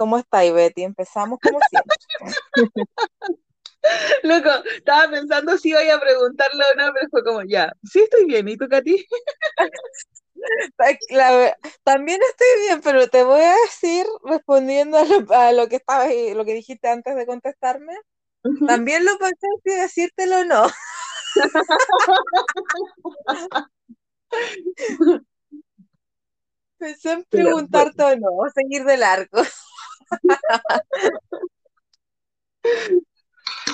¿Cómo estáis, Betty? Empezamos como siempre. Loco, estaba pensando si iba a preguntarle o no, pero fue como, ya, sí estoy bien. ¿Y tú, Katy? La también estoy bien, pero te voy a decir, respondiendo a lo, a lo que estabas, lo que dijiste antes de contestarme, también lo pensé si decírtelo o no. Pensé en preguntarte o no, o seguir de largo.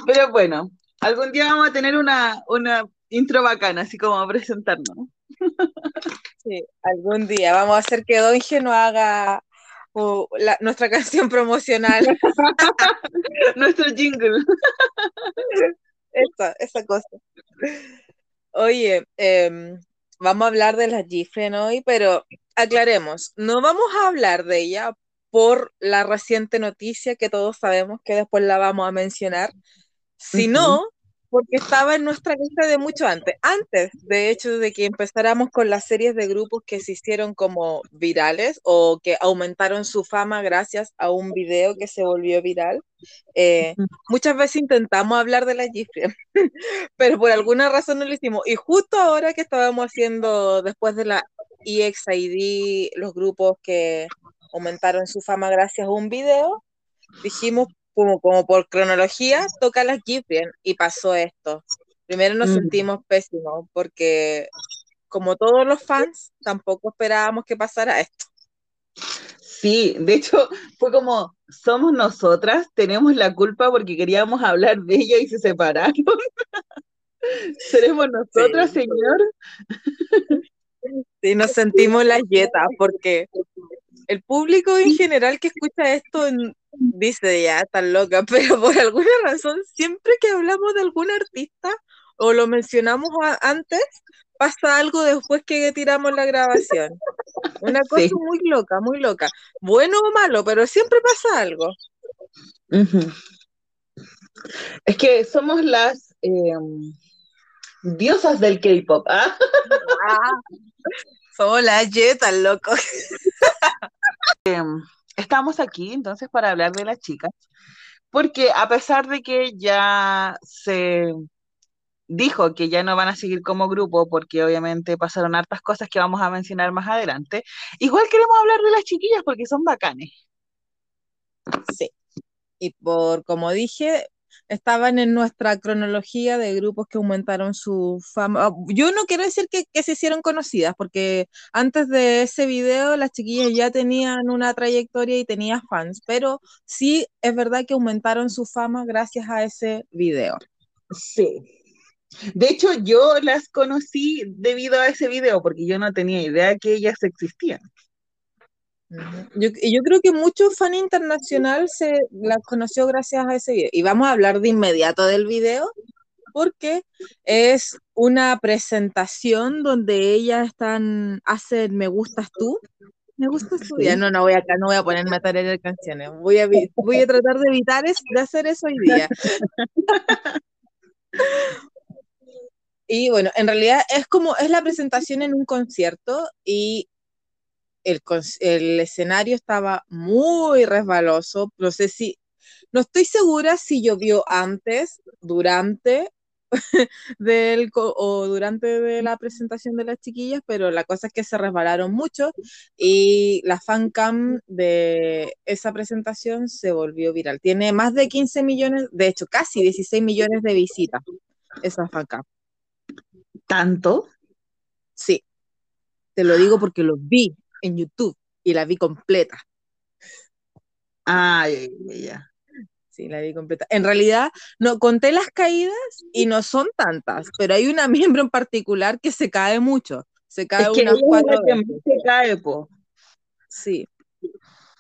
Pero bueno, algún día vamos a tener una, una intro bacana, así como a presentarnos. Sí, algún día vamos a hacer que Don nos haga la- nuestra canción promocional. Nuestro jingle. Esa, esa cosa. Oye, em, vamos a hablar de la Gifren hoy, pero aclaremos, no vamos a hablar de ella por la reciente noticia que todos sabemos que después la vamos a mencionar, sino porque estaba en nuestra lista de mucho antes, antes de hecho de que empezáramos con las series de grupos que se hicieron como virales o que aumentaron su fama gracias a un video que se volvió viral. Eh, muchas veces intentamos hablar de la Gifren, pero por alguna razón no lo hicimos. Y justo ahora que estábamos haciendo, después de la EXID, los grupos que aumentaron su fama gracias a un video, dijimos, como, como por cronología, toca las Gifren y pasó esto. Primero nos Mm. sentimos pésimos porque, como todos los fans, tampoco esperábamos que pasara esto. Sí, de hecho, fue como, somos nosotras, tenemos la culpa porque queríamos hablar de ella y se separaron. Seremos nosotras, Sí. señor. Sí, nos sentimos las yetas porque el público en general que escucha esto dice ya, están loca, pero por alguna razón, siempre que hablamos de algún artista o lo mencionamos antes, pasa algo después que tiramos la grabación. Una cosa Sí. muy loca, muy loca. Bueno o malo, pero siempre pasa algo. Es que somos las em, diosas del K-pop. ¿ah? Somos las yetas, loco. Estamos aquí entonces para hablar de las chicas, porque a pesar de que ya se dijo que ya no van a seguir como grupo, porque obviamente pasaron hartas cosas que vamos a mencionar más adelante, igual queremos hablar de las chiquillas porque son bacanes. Sí. Y por, como dije, estaban en nuestra cronología de grupos que aumentaron su fama. Ah, Yo no quiero decir que, se hicieron conocidas, porque antes de ese video las chiquillas ya tenían una trayectoria y tenían fans, pero sí es verdad que aumentaron su fama gracias a ese video. Sí. De hecho, yo las conocí debido a ese video, porque yo no tenía idea que ellas existían. Yo, y yo creo que mucho fan internacional se las conoció gracias a ese video. Y vamos a hablar de inmediato del video, porque es una presentación donde ellas están, hacen Me gustas tú. Me gustas tú. Ya no, no voy acá, no voy a ponerme a tararear canciones. Voy a, voy a tratar de evitar es- de hacer eso hoy día. Y bueno, en realidad es como, es la presentación en un concierto y el, escenario estaba muy resbaloso. No sé si, no estoy segura si llovió antes, durante del, o durante de la presentación de las chiquillas, pero la cosa es que se resbalaron mucho y la fancam de esa presentación se volvió viral. Tiene más de 15 millones, de hecho casi 16 millones de visitas esa fancam. ¿Tanto? Sí, te lo digo porque lo vi en YouTube y la vi completa. Ay, ya. Sí, la vi completa. En realidad, no conté las caídas y no son tantas, pero hay una miembro en particular que se cae mucho. Se cae Es que unas cuatro veces. se cae, po. Sí.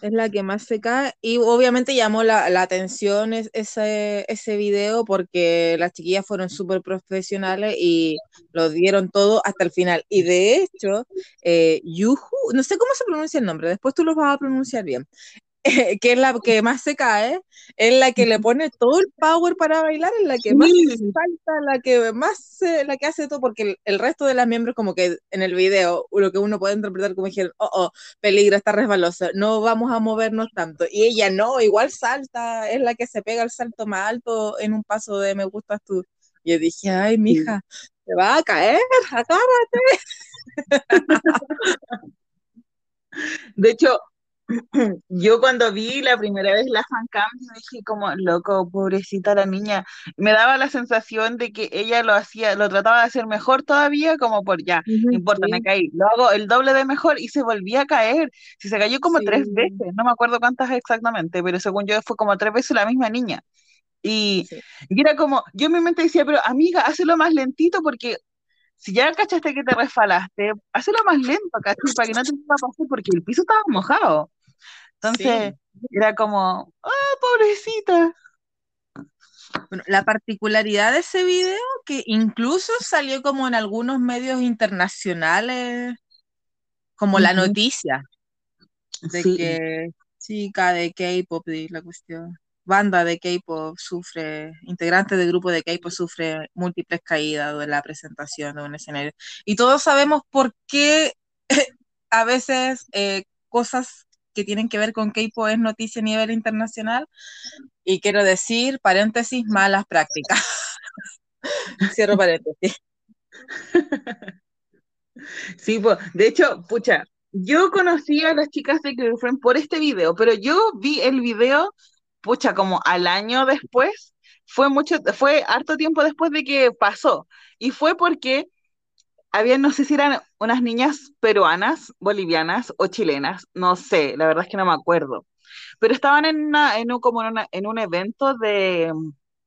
Es la que más se cae y obviamente llamó la, la atención es- ese, ese video porque las chiquillas fueron súper profesionales y lo dieron todo hasta el final. Y de hecho, eh, Yuhu, no sé cómo se pronuncia el nombre, después tú lo vas a pronunciar bien, que es la que más se cae, es la que le pone todo el power para bailar, es la que más Sí. salta, la que más, se- la que hace todo, porque el, el resto de las miembros como que en el video, lo que uno puede interpretar como dijeron, oh, oh, peligro, está resbaloso, no vamos a movernos tanto. Y ella no, igual salta, es la que se pega el salto más alto en un paso de me gustas tú. Y yo dije, ay, mija, te va a caer, agárrate. De hecho, yo cuando vi la primera vez la fancam, dije como, loco, pobrecita la niña. Me daba la sensación de que ella lo hacía, lo trataba de hacer mejor todavía, como por ya, no importa, me caí. Lo hago el doble de mejor y se volvía a caer. Si se cayó como tres veces, no me acuerdo cuántas exactamente, pero según yo fue como tres veces la misma niña. Y, sí. y era como, yo en mi mente decía, pero amiga, hazlo más lentito porque si ya cachaste que te resbalaste, hazlo más lento, ¿cachai? Para que no te pueda pasar porque el piso estaba mojado. Entonces, Sí. era como, ah, pobrecita. Bueno, la particularidad de ese video que incluso salió como en algunos medios internacionales, como la noticia de Sí, que chica de K-pop la cuestión, banda de K-pop sufre, integrante del grupo de K-pop sufre múltiples caídas de la presentación de un escenario. Y todos sabemos por qué a veces eh, cosas que tienen que ver con K-pop es noticia a nivel internacional. Y quiero decir, paréntesis, malas prácticas. Cierro paréntesis. sí, po. De hecho, pucha, yo conocí a las chicas de Girlfriend por este video, pero yo vi el video, pucha, como al año después, fue mucho, fue harto tiempo después de que pasó, y fue porque había, no sé si eran unas niñas peruanas, bolivianas o chilenas, no sé, la verdad es que no me acuerdo, pero estaban en, una, en, un, como en, una- en un evento de,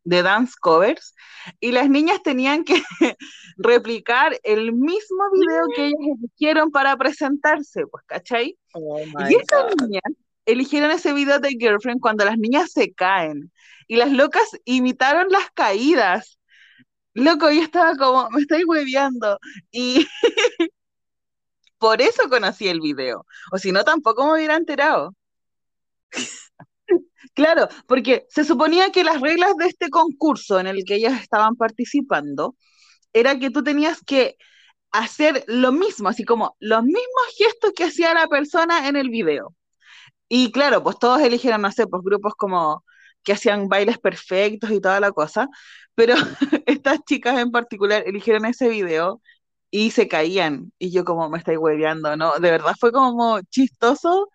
de dance covers y las niñas tenían que replicar el mismo video que ellas eligieron para presentarse, pues, ¿cachai? Oh Y esas niñas eligieron ese video de Girlfriend cuando las niñas se caen y las locas imitaron las caídas. Loco, yo estaba como, me estoy hueveando. Y por eso conocí el video. O si no, tampoco me hubiera enterado. Claro, porque se suponía que las reglas de este concurso en el que ellas estaban participando era que tú tenías que hacer lo mismo, así como los mismos gestos que hacía la persona en el video. Y claro, pues todos eligieron, no sé, pues grupos como que hacían bailes perfectos y toda la cosa, pero estas chicas en particular eligieron ese video y se caían. Y yo como me estoy hueveando, ¿no? De verdad fue como chistoso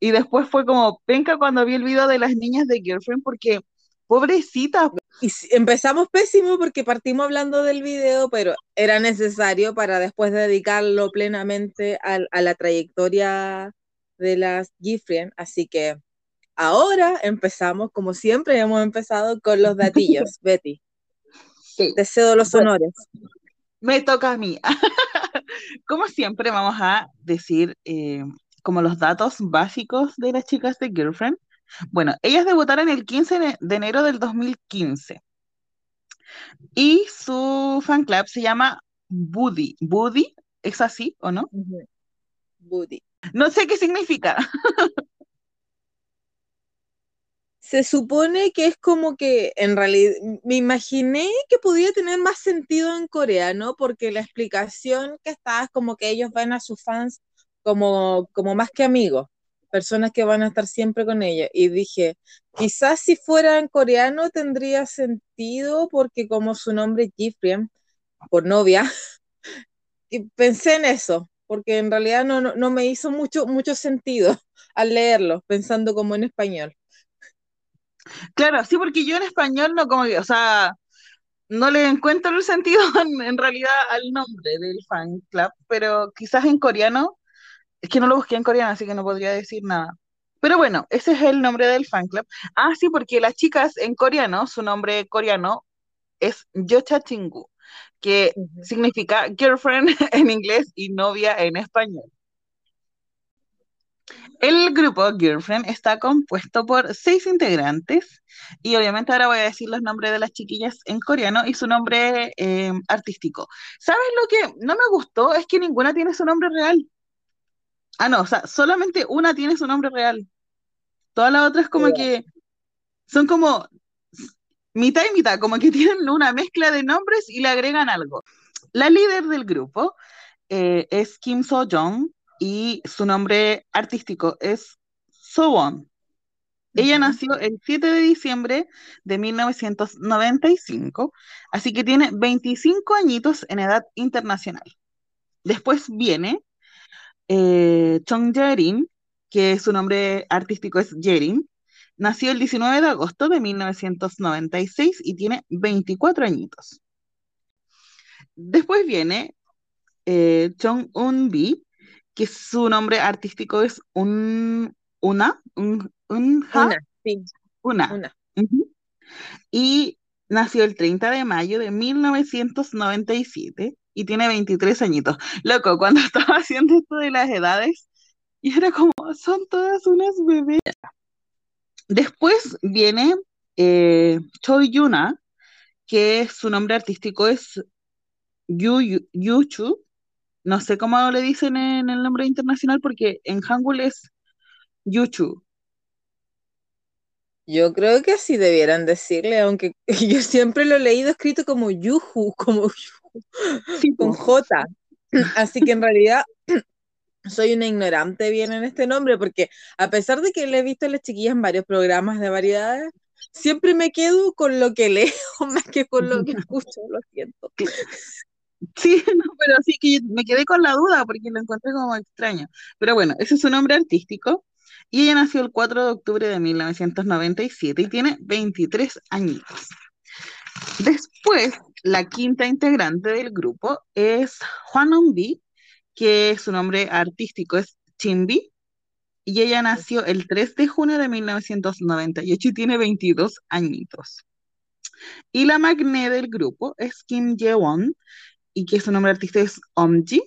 y después fue como penca cuando vi el video de las niñas de Girlfriend porque pobrecitas, Y empezamos pésimo porque partimos hablando del video, pero era necesario para después dedicarlo plenamente al- a, la trayectoria de las Gifrien. Así que ahora empezamos, como siempre hemos empezado, con los datillos. Betty, Sí. te cedo los honores. Me toca a mí. Como siempre vamos a decir eh, como los datos básicos de las chicas de Girlfriend. Bueno, ellas debutaron el 15 de enero del 2015 y su fan club se llama Buddy. ¿Buddy? ¿Es así o no? Booty. No sé qué significa. Se supone que es como que en realidad me imaginé que podía tener más sentido en coreano porque la explicación que está es como que ellos ven a sus fans como, como más que amigos, personas que van a estar siempre con ellos. Y dije, quizás si fuera en coreano tendría sentido porque como su nombre es Jifriem, por novia, y pensé en eso, porque en realidad no, no, no me hizo mucho, mucho sentido al leerlo, pensando como en español. Claro, sí, porque yo en español no como que, o sea, no le encuentro el sentido en, en realidad al nombre del fan club, pero quizás en coreano, es que no lo busqué en coreano, así que no podría decir nada. Pero bueno, ese es el nombre del fan club. Ah, sí, porque las chicas en coreano, su nombre coreano es Yocha Chingu, que significa girlfriend en inglés y novia en español. El grupo Girlfriend está compuesto por seis integrantes y obviamente ahora voy a decir los nombres de las chiquillas en coreano y su nombre eh, artístico. ¿Sabes lo que no me gustó? Es que ninguna tiene su nombre real. Ah, no, o sea, solamente una tiene su nombre real. Todas las otras como Ya. que son como mitad y mitad, como que tienen una mezcla de nombres y le agregan algo. La líder del grupo eh, es Kim So-jong y su nombre artístico es So-won. Ella nació el 7 de diciembre de 1995, así que tiene 25 añitos en edad internacional. Después viene eh, Chong Jae-rin, que su nombre artístico es Jerin. Nació el 19 de agosto de 1996 y tiene 24 añitos. Después viene eh, Chong Un-bi, que su nombre artístico es un, Una, un, Una, sí, Una. una. Y nació el 30 de mayo de 1997 y tiene 23 añitos. Loco, cuando estaba haciendo esto de las edades, y era como, son todas unas bebés. Después viene eh, Choi Yuna, que su nombre artístico es Yu, Yu- Yuchu. No sé cómo le dicen en el nombre internacional porque en Hangul es Yuchu. Yo creo que así debieran decirle, aunque yo siempre lo he leído escrito como Yuhu, como Sí, con. J. Así que en realidad soy una ignorante bien en este nombre, porque a pesar de que le he visto a las chiquillas en varios programas de variedades, siempre me quedo con lo que leo más que con lo que escucho, lo siento. Sí, no, pero sí que me quedé con la duda porque lo encontré como extraño. Pero bueno, ese es su nombre artístico. Y ella nació el 4 de octubre de 1997 y tiene 23 añitos. Después, la quinta integrante del grupo es Hwan Eun-bi, que su nombre artístico es Chinbi. Y ella nació el 3 de junio de 1998 y tiene 22 añitos. Y la magné del grupo es Kim Ye-won, y que su nombre artístico es Omji.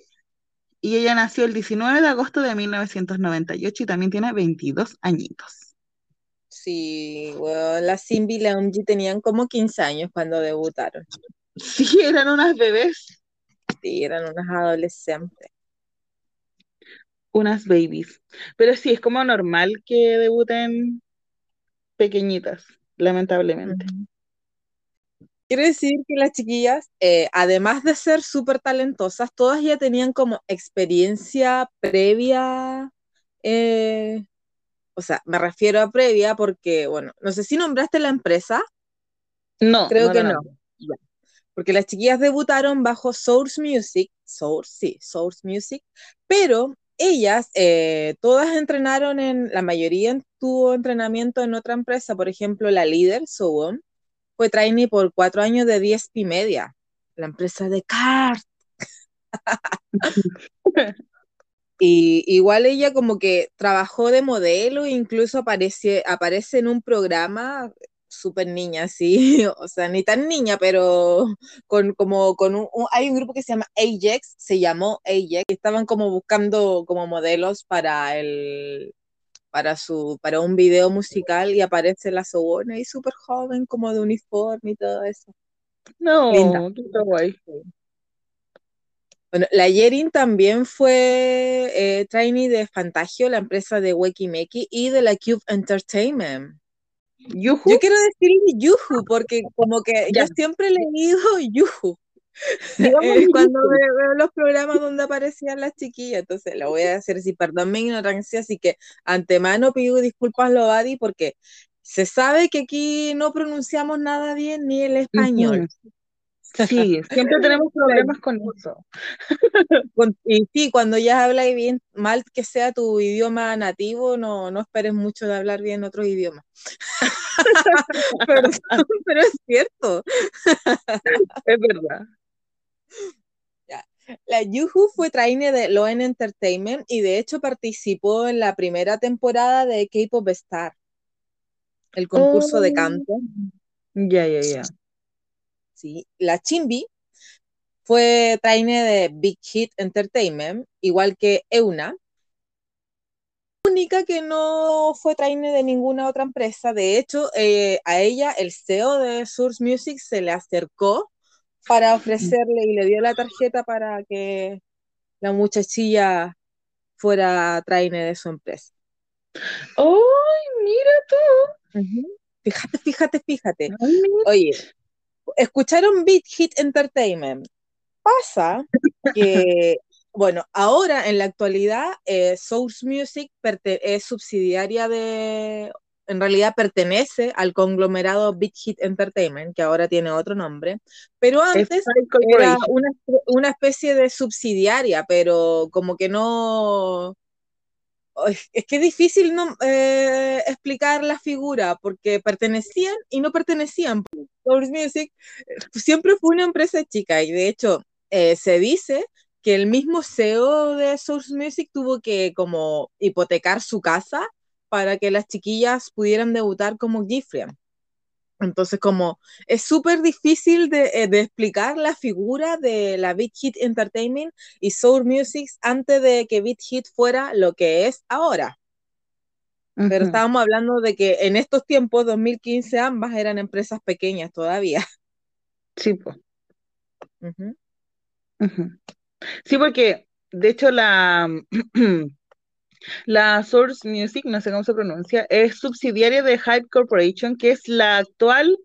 Y ella nació el 19 de agosto de 1998 y también tiene 22 añitos. Sí, bueno, la Simbi y la Umji tenían como 15 años cuando debutaron. Sí, eran unas bebés, Sí, eran unas adolescentes. unas babies. Pero sí, es como normal que debuten pequeñitas, lamentablemente. Quiero decir que las chiquillas, eh, además de ser súper talentosas, todas ya tenían como experiencia previa, eh, o sea, me refiero a previa porque, bueno, no sé si nombraste la empresa, No, creo no que no, porque las chiquillas debutaron bajo Source Music, Source, sí, Source Music, pero ellas, eh, todas entrenaron en, la mayoría tuvo entrenamiento en otra empresa, por ejemplo, la líder, Sowon, fue trainee por cuatro años de 10 y media, la empresa de Cart. Y igual ella como que trabajó de modelo, e incluso aparece, aparece en un programa súper niña, sí, o sea, ni tan niña, pero con como con un, un- hay un grupo que se llama Ajax, se llamó Ajax, estaban como buscando como modelos para el para su para un video musical y aparece la Sobona y súper joven como de uniforme y todo eso. Linda. No, qué guay. Bueno, la Yerin también fue eh, trainee de Fantagio, la empresa de Wakimeki, y de la Cube Entertainment. Yuhu, Yo quiero decirle Yuhu, porque como que Ya. yo siempre he leído Yuhu eh, cuando Yuhu. ve- veo los programas donde aparecían las chiquillas. Entonces lo voy a hacer así, perdón mi ignorancia, así que antemano pido disculpas, Lobadi, porque se sabe que aquí no pronunciamos nada bien ni el español. Sí, siempre tenemos problemas con eso. Y sí, cuando ya hablas bien mal que sea tu idioma nativo, no, no esperes mucho de hablar bien otros idiomas. Perdón, pero es cierto. Es verdad. La Yuhu fue trainee de Loen Entertainment y de hecho participó en la primera temporada de K-Pop Star, el concurso de Oh. canto. Ya, ya, ya. Sí. La Chimbi fue trainee de Big Hit Entertainment, igual que Euna. única que no fue trainer de ninguna otra empresa. De hecho, eh, a ella, el CEO de Source Music, se le acercó para ofrecerle y le dio la tarjeta para que la muchachilla fuera trainer de su empresa. ¡Ay, mira tú! Fíjate, fíjate, fíjate. Ay. Oye, escucharon Beat Hit Entertainment. Pasa que, bueno, ahora en la actualidad, eh, Source Music es subsidiaria de, en realidad pertenece al conglomerado Beat Hit Entertainment, que ahora tiene otro nombre, pero Es antes era una, una especie de subsidiaria, pero como que no... Es que es difícil no, eh, explicar la figura porque pertenecían y no pertenecían. Source Music eh, siempre fue una empresa chica y de hecho eh, se dice que el mismo CEO de Source Music tuvo que como hipotecar su casa para que las chiquillas pudieran debutar como Gifrian. Entonces, como es súper difícil de, eh, de explicar la figura de la Big Hit Entertainment y Soul Music antes de que Big Hit fuera lo que es ahora. Pero estábamos hablando de que en estos tiempos, 2015, ambas eran empresas pequeñas todavía. Sí, pues. Sí, porque de hecho la, la Source Music, no sé cómo se pronuncia, es subsidiaria de Hype Corporation, que es la actual,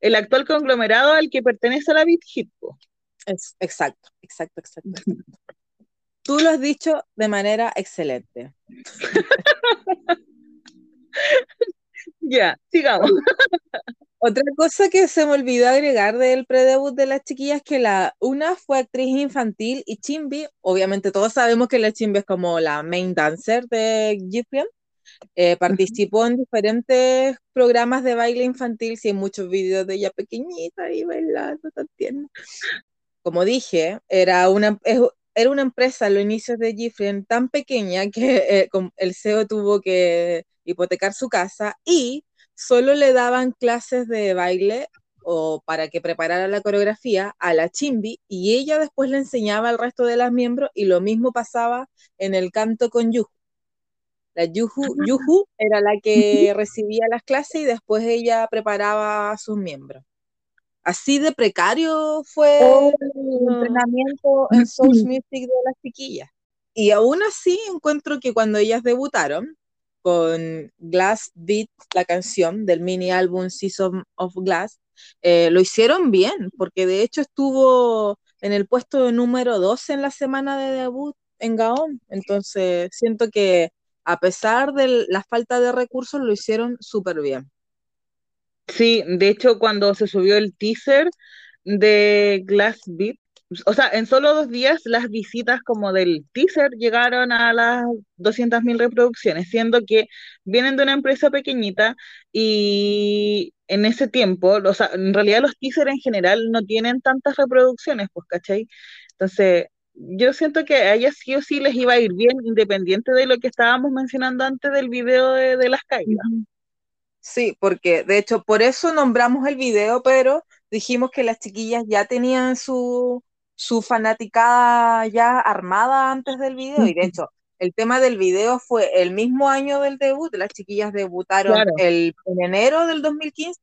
el actual conglomerado al que pertenece a la Beat Hit. po. Es, exacto, exacto, exacto, exacto. Tú lo has dicho de manera excelente. Ya, sigamos. Otra cosa que se me olvidó agregar del predebut de las chiquillas es que la una fue actriz infantil y Chimbi, obviamente todos sabemos que la Chimbi es como la main dancer de Gifrian, eh, participó en diferentes programas de baile infantil, sí, hay muchos videos de ella pequeñita y bailando tan tierna. Como dije, era una, era una empresa a los inicios de Gifrian tan pequeña que eh, el CEO tuvo que hipotecar su casa y solo le daban clases de baile o para que preparara la coreografía a la Chimbi y ella después le enseñaba al resto de las miembros y lo mismo pasaba en el canto con Yuhu. La Yuhu, Yuhu era la que recibía las clases y después ella preparaba a sus miembros. Así de precario fue Oh. el entrenamiento en Source Music de las chiquillas. Y aún así encuentro que cuando ellas debutaron con Glass Beat, la canción del mini álbum Season of Glass, eh, lo hicieron bien, porque de hecho estuvo en el puesto número 12 en la semana de debut en Gaon. Entonces siento que a pesar de la falta de recursos, lo hicieron súper bien. Sí, de hecho, cuando se subió el teaser de Glass Beat, o sea, en solo dos días las visitas como del teaser llegaron a las 200.000 reproducciones, siendo que vienen de una empresa pequeñita y en ese tiempo, o sea, en realidad los teasers en general no tienen tantas reproducciones, pues, ¿cachai? Entonces, yo siento que a ellas sí o sí les iba a ir bien, independiente de lo que estábamos mencionando antes del video de, de las caídas. Sí, porque de hecho por eso nombramos el video, pero dijimos que las chiquillas ya tenían su, su fanaticada ya armada antes del video y de hecho el tema del video fue el mismo año del debut, las chiquillas debutaron Claro. el, en enero del 2015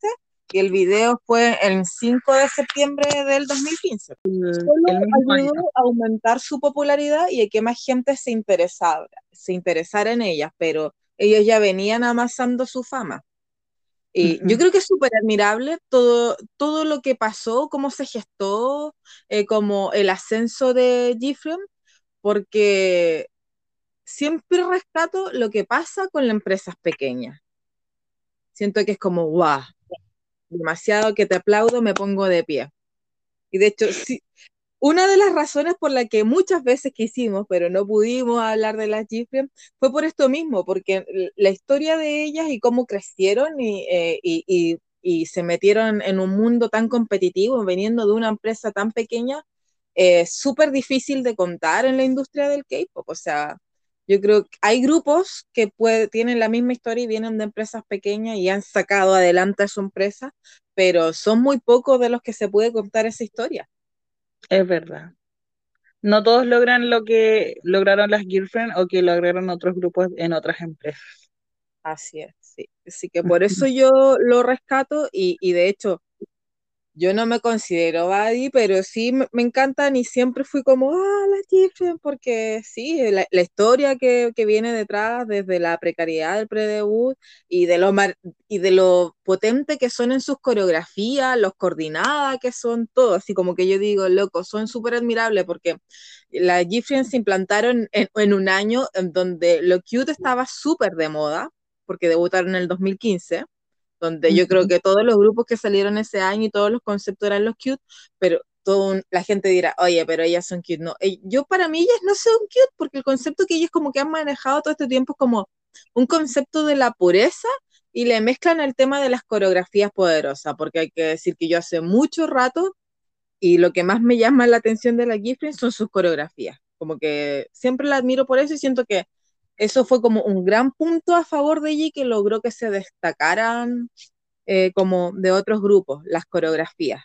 y el video fue el 5 de septiembre del 2015. El, Solo el ayudó a aumentar su popularidad y a que más gente se interesara, se interesara en ellas, pero ellos ya venían amasando su fama. Y yo creo que es súper admirable todo, todo lo que pasó, cómo se gestó, eh, como el ascenso de Gifrion, porque siempre rescato lo que pasa con las empresas pequeñas. Siento que es como, guau, demasiado que te aplaudo, me pongo de pie. Y de hecho, sí, una de las razones por la que muchas veces quisimos, pero no pudimos hablar de las Gifrian, fue por esto mismo, porque la historia de ellas y cómo crecieron y, eh, y- y- se metieron en un mundo tan competitivo, veniendo de una empresa tan pequeña, es súper difícil de contar en la industria del K-pop. O sea, yo creo que hay grupos que puede- tienen la misma historia y vienen de empresas pequeñas y han sacado adelante a su empresa, pero son muy pocos de los que se puede contar esa historia. Es verdad. no todos logran lo que lograron las Girlfriend o que lograron otros grupos en otras empresas. Así es, sí. Así que por eso yo lo rescato y, y de hecho yo no me considero Buddy, pero sí me, encantan y siempre fui como, ah, la Gibson, porque sí, la, la historia que, que, viene detrás, desde la precariedad del predebut y de lo y de lo potente que son en sus coreografías, los coordinadas que son, todo, así como que yo digo, loco, son súper admirables porque las Gibson se implantaron en, en, un año en donde lo cute estaba súper de moda, porque debutaron en el 2015 donde yo creo que todos los grupos que salieron ese año y todos los conceptos eran los cute, pero todo, la gente dirá, oye, pero ellas son cute. No, yo para mí ellas no son cute porque el concepto que ellas como que han manejado todo este tiempo es como un concepto de la pureza y le mezclan el tema de las coreografías poderosas, porque hay que decir que yo hace mucho rato y lo que más me llama la atención de la Gifrin son sus coreografías, como que siempre la admiro por eso y siento que eso fue como un gran punto a favor de ella que logró que se destacaran eh, como de otros grupos, las coreografías.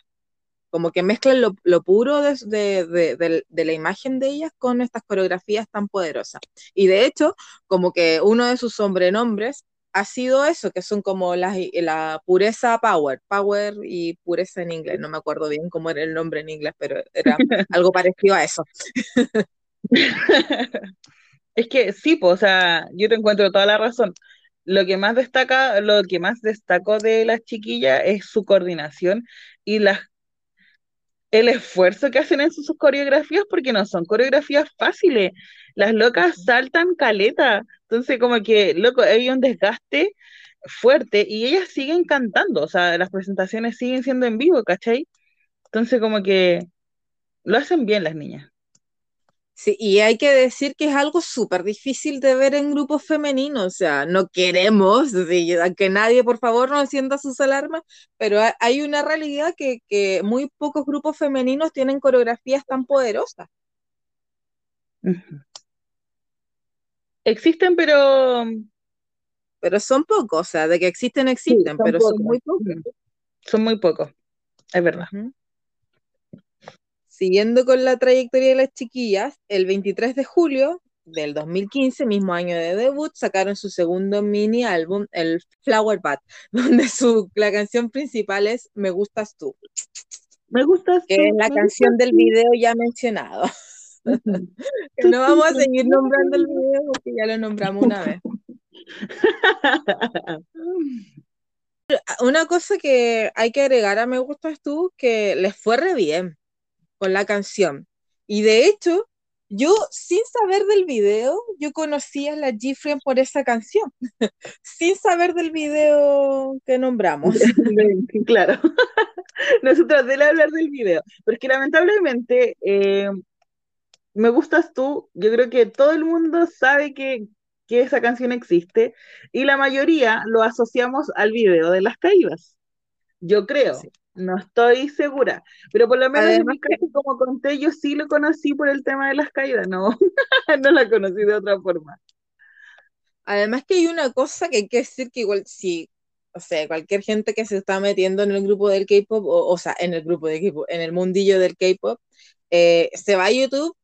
Como que mezclan lo, lo puro de, de, de, de, la imagen de ellas con estas coreografías tan poderosas. Y de hecho, como que uno de sus sobrenombres ha sido eso, que son como la, la pureza power, power y pureza en inglés. No me acuerdo bien cómo era el nombre en inglés, pero era algo parecido a eso. Es que sí, pues, o sea, yo te encuentro toda la razón. Lo que más destaca, lo que más destacó de las chiquillas es su coordinación y las el esfuerzo que hacen en sus, sus coreografías, porque no son coreografías fáciles. Las locas saltan caleta. Entonces, como que, loco, hay un desgaste fuerte y ellas siguen cantando. O sea, las presentaciones siguen siendo en vivo, ¿cachai? Entonces, como que lo hacen bien las niñas. Sí, y hay que decir que es algo súper difícil de ver en grupos femeninos, o sea, no queremos sí, que nadie, por favor, no encienda sus alarmas, pero hay una realidad que, que muy pocos grupos femeninos tienen coreografías tan poderosas. Existen, pero... Pero son pocos, o sea, de que existen, existen, sí, pero pocos. son muy pocos. Son muy pocos, es verdad. Uh -huh. Siguiendo con la trayectoria de las chiquillas, el 23 de julio del 2015, mismo año de debut, sacaron su segundo mini álbum, el Flower Bat, donde su, la canción principal es Me gustas tú. Me gustas que tú. Es la canción del video ya mencionado. No vamos a seguir nombrando el video porque ya lo nombramos una vez. Una cosa que hay que agregar a Me gustas tú, que les fue re bien con la canción. Y de hecho, yo sin saber del video, yo conocía a la Gifren por esa canción, sin saber del video que nombramos. claro, nosotros de hablar del video, porque lamentablemente eh, me gustas tú, yo creo que todo el mundo sabe que, que esa canción existe y la mayoría lo asociamos al video de las caídas. Yo creo. Sí. No estoy segura, pero por lo menos Además, en mi caso, como conté, yo sí lo conocí por el tema de las caídas, no, no la conocí de otra forma. Además que hay una cosa que hay que decir que igual si, o sea, cualquier gente que se está metiendo en el grupo del K-pop, o, o, sea, en el grupo de K-pop, en el mundillo del K-pop, eh, se va a YouTube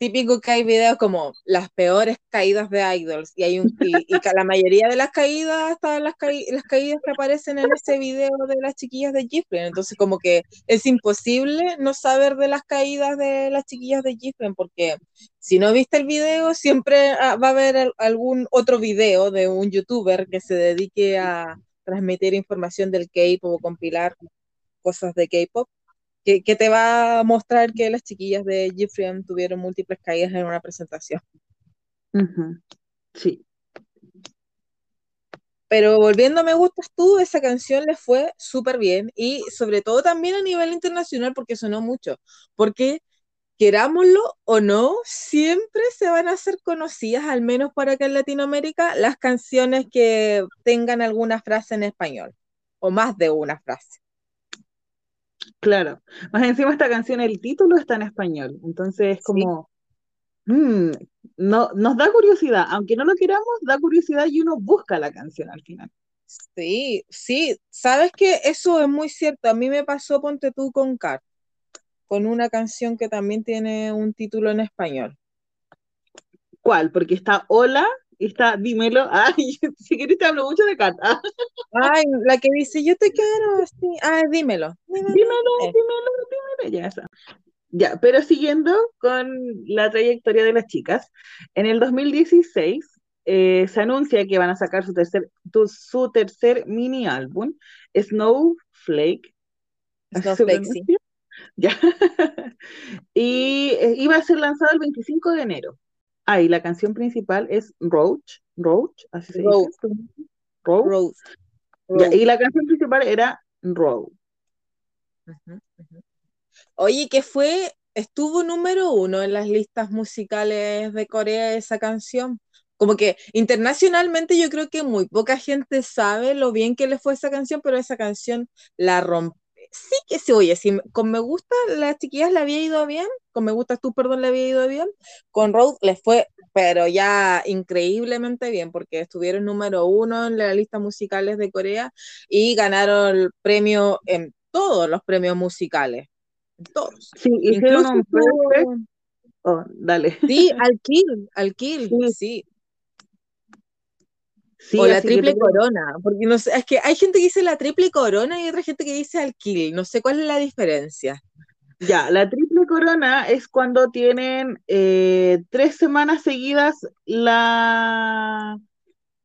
típico que hay videos como las peores caídas de idols y hay un y, la mayoría de las caídas hasta las, ca las caídas que aparecen en ese video de las chiquillas de Gifren entonces como que es imposible no saber de las caídas de las chiquillas de Gifren porque si no viste el video siempre ah, va a haber algún otro video de un youtuber que se dedique a transmitir información del K-pop o compilar cosas de K-pop que, que, te va a mostrar que las chiquillas de Gifriam tuvieron múltiples caídas en una presentación. Uh -huh. Sí. Pero volviendo a Me Gustas Tú, esa canción le fue súper bien y sobre todo también a nivel internacional porque sonó mucho. Porque querámoslo o no, siempre se van a hacer conocidas, al menos para acá en Latinoamérica, las canciones que tengan alguna frase en español o más de una frase. Claro, más encima esta canción, el título está en español, entonces es como, sí. mmm, no, nos da curiosidad, aunque no lo queramos, da curiosidad y uno busca la canción al final. Sí, sí, sabes que eso es muy cierto, a mí me pasó, ponte tú con Car. con una canción que también tiene un título en español. ¿Cuál? Porque está Hola está Dímelo. Ay, si quieres te hablo mucho de Cata. Ay, la que dice yo te quiero, así. Ah, dímelo. dímelo. Dímelo, Eh, dímelo, dímelo. Ya, pero siguiendo con la trayectoria de las chicas, en el 2016 eh, se anuncia que van a sacar su tercer, tu- su tercer mini álbum, Snowflake. ¿así se Snowflake, sí. Ya. Y eh, iba a ser lanzado el 25 de enero. Ah, y la canción principal es Roach, Roach, así se dice. Roach. Roach. Ya, Rose. y la canción principal era Roach. Oye, que fue, estuvo número uno en las listas musicales de Corea esa canción. Como que internacionalmente yo creo que muy poca gente sabe lo bien que le fue esa canción, pero esa canción la rompe. Sí que se oye, si me- con Me Gusta las chiquillas le había ido bien, con Me Gustas tú, perdón, le había ido bien, con Road le fue, pero ya increíblemente bien, porque estuvieron número uno en las listas musicales de Corea y ganaron el premio en todos los premios musicales, todos. Sí, Incluso un perfect. estuvo- Oh, dale. sí, al kill, al kill, Sí. sí. Sí, o la que triple corona, porque no sé, es que hay gente que dice la triple corona y otra gente que dice al kill, no sé cuál es la diferencia. Ya, la triple corona es cuando tienen eh, tres semanas seguidas la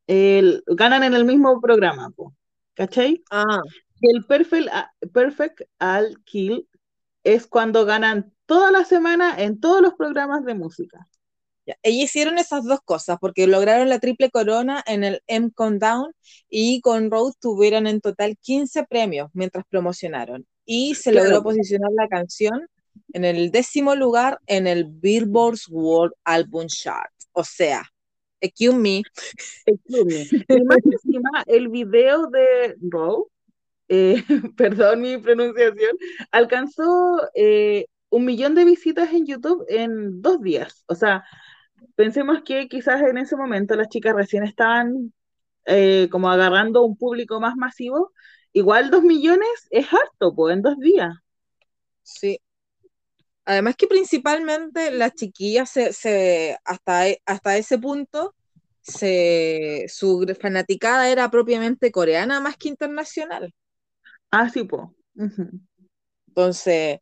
el- ganan en el mismo programa, po, ¿cachai? Ah, Y el perfect, a- perfect al kill es cuando ganan toda la semana en todos los programas de música. Ya. Ellos hicieron esas dos cosas, porque lograron la triple corona en el M Countdown y con Road tuvieron en total 15 premios mientras promocionaron. Y se Claro. logró posicionar la canción en el décimo lugar en el Billboard's World Album Chart. O sea, excuse me, Excuse me. Y más encima, el video de Row, eh, perdón mi pronunciación, alcanzó eh, un millón de visitas en YouTube en dos días. O sea, pensemos que quizás en ese momento las chicas recién estaban eh, como agarrando un público más masivo. Igual dos millones es harto, pues, en dos días. Sí. Además que principalmente las chiquillas se, se- hasta, e- hasta ese punto se, su fanaticada era propiamente coreana más que internacional. Ah, sí, pues. Entonces,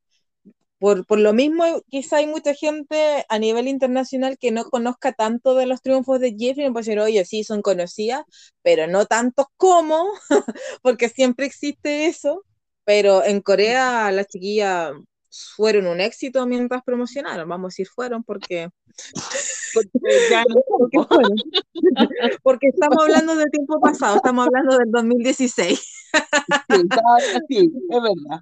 por, por lo mismo, quizá hay mucha gente a nivel internacional que no conozca tanto de los triunfos de Jeffrey, y puede decir, oye, sí, son conocidas, pero no tantos como, porque siempre existe eso. Pero en Corea las chiquillas fueron un éxito mientras promocionaron, vamos a decir fueron, porque, Ya no porque fueron. Porque estamos hablando del tiempo pasado, estamos hablando del 2016. Sí, todavía sí, es verdad.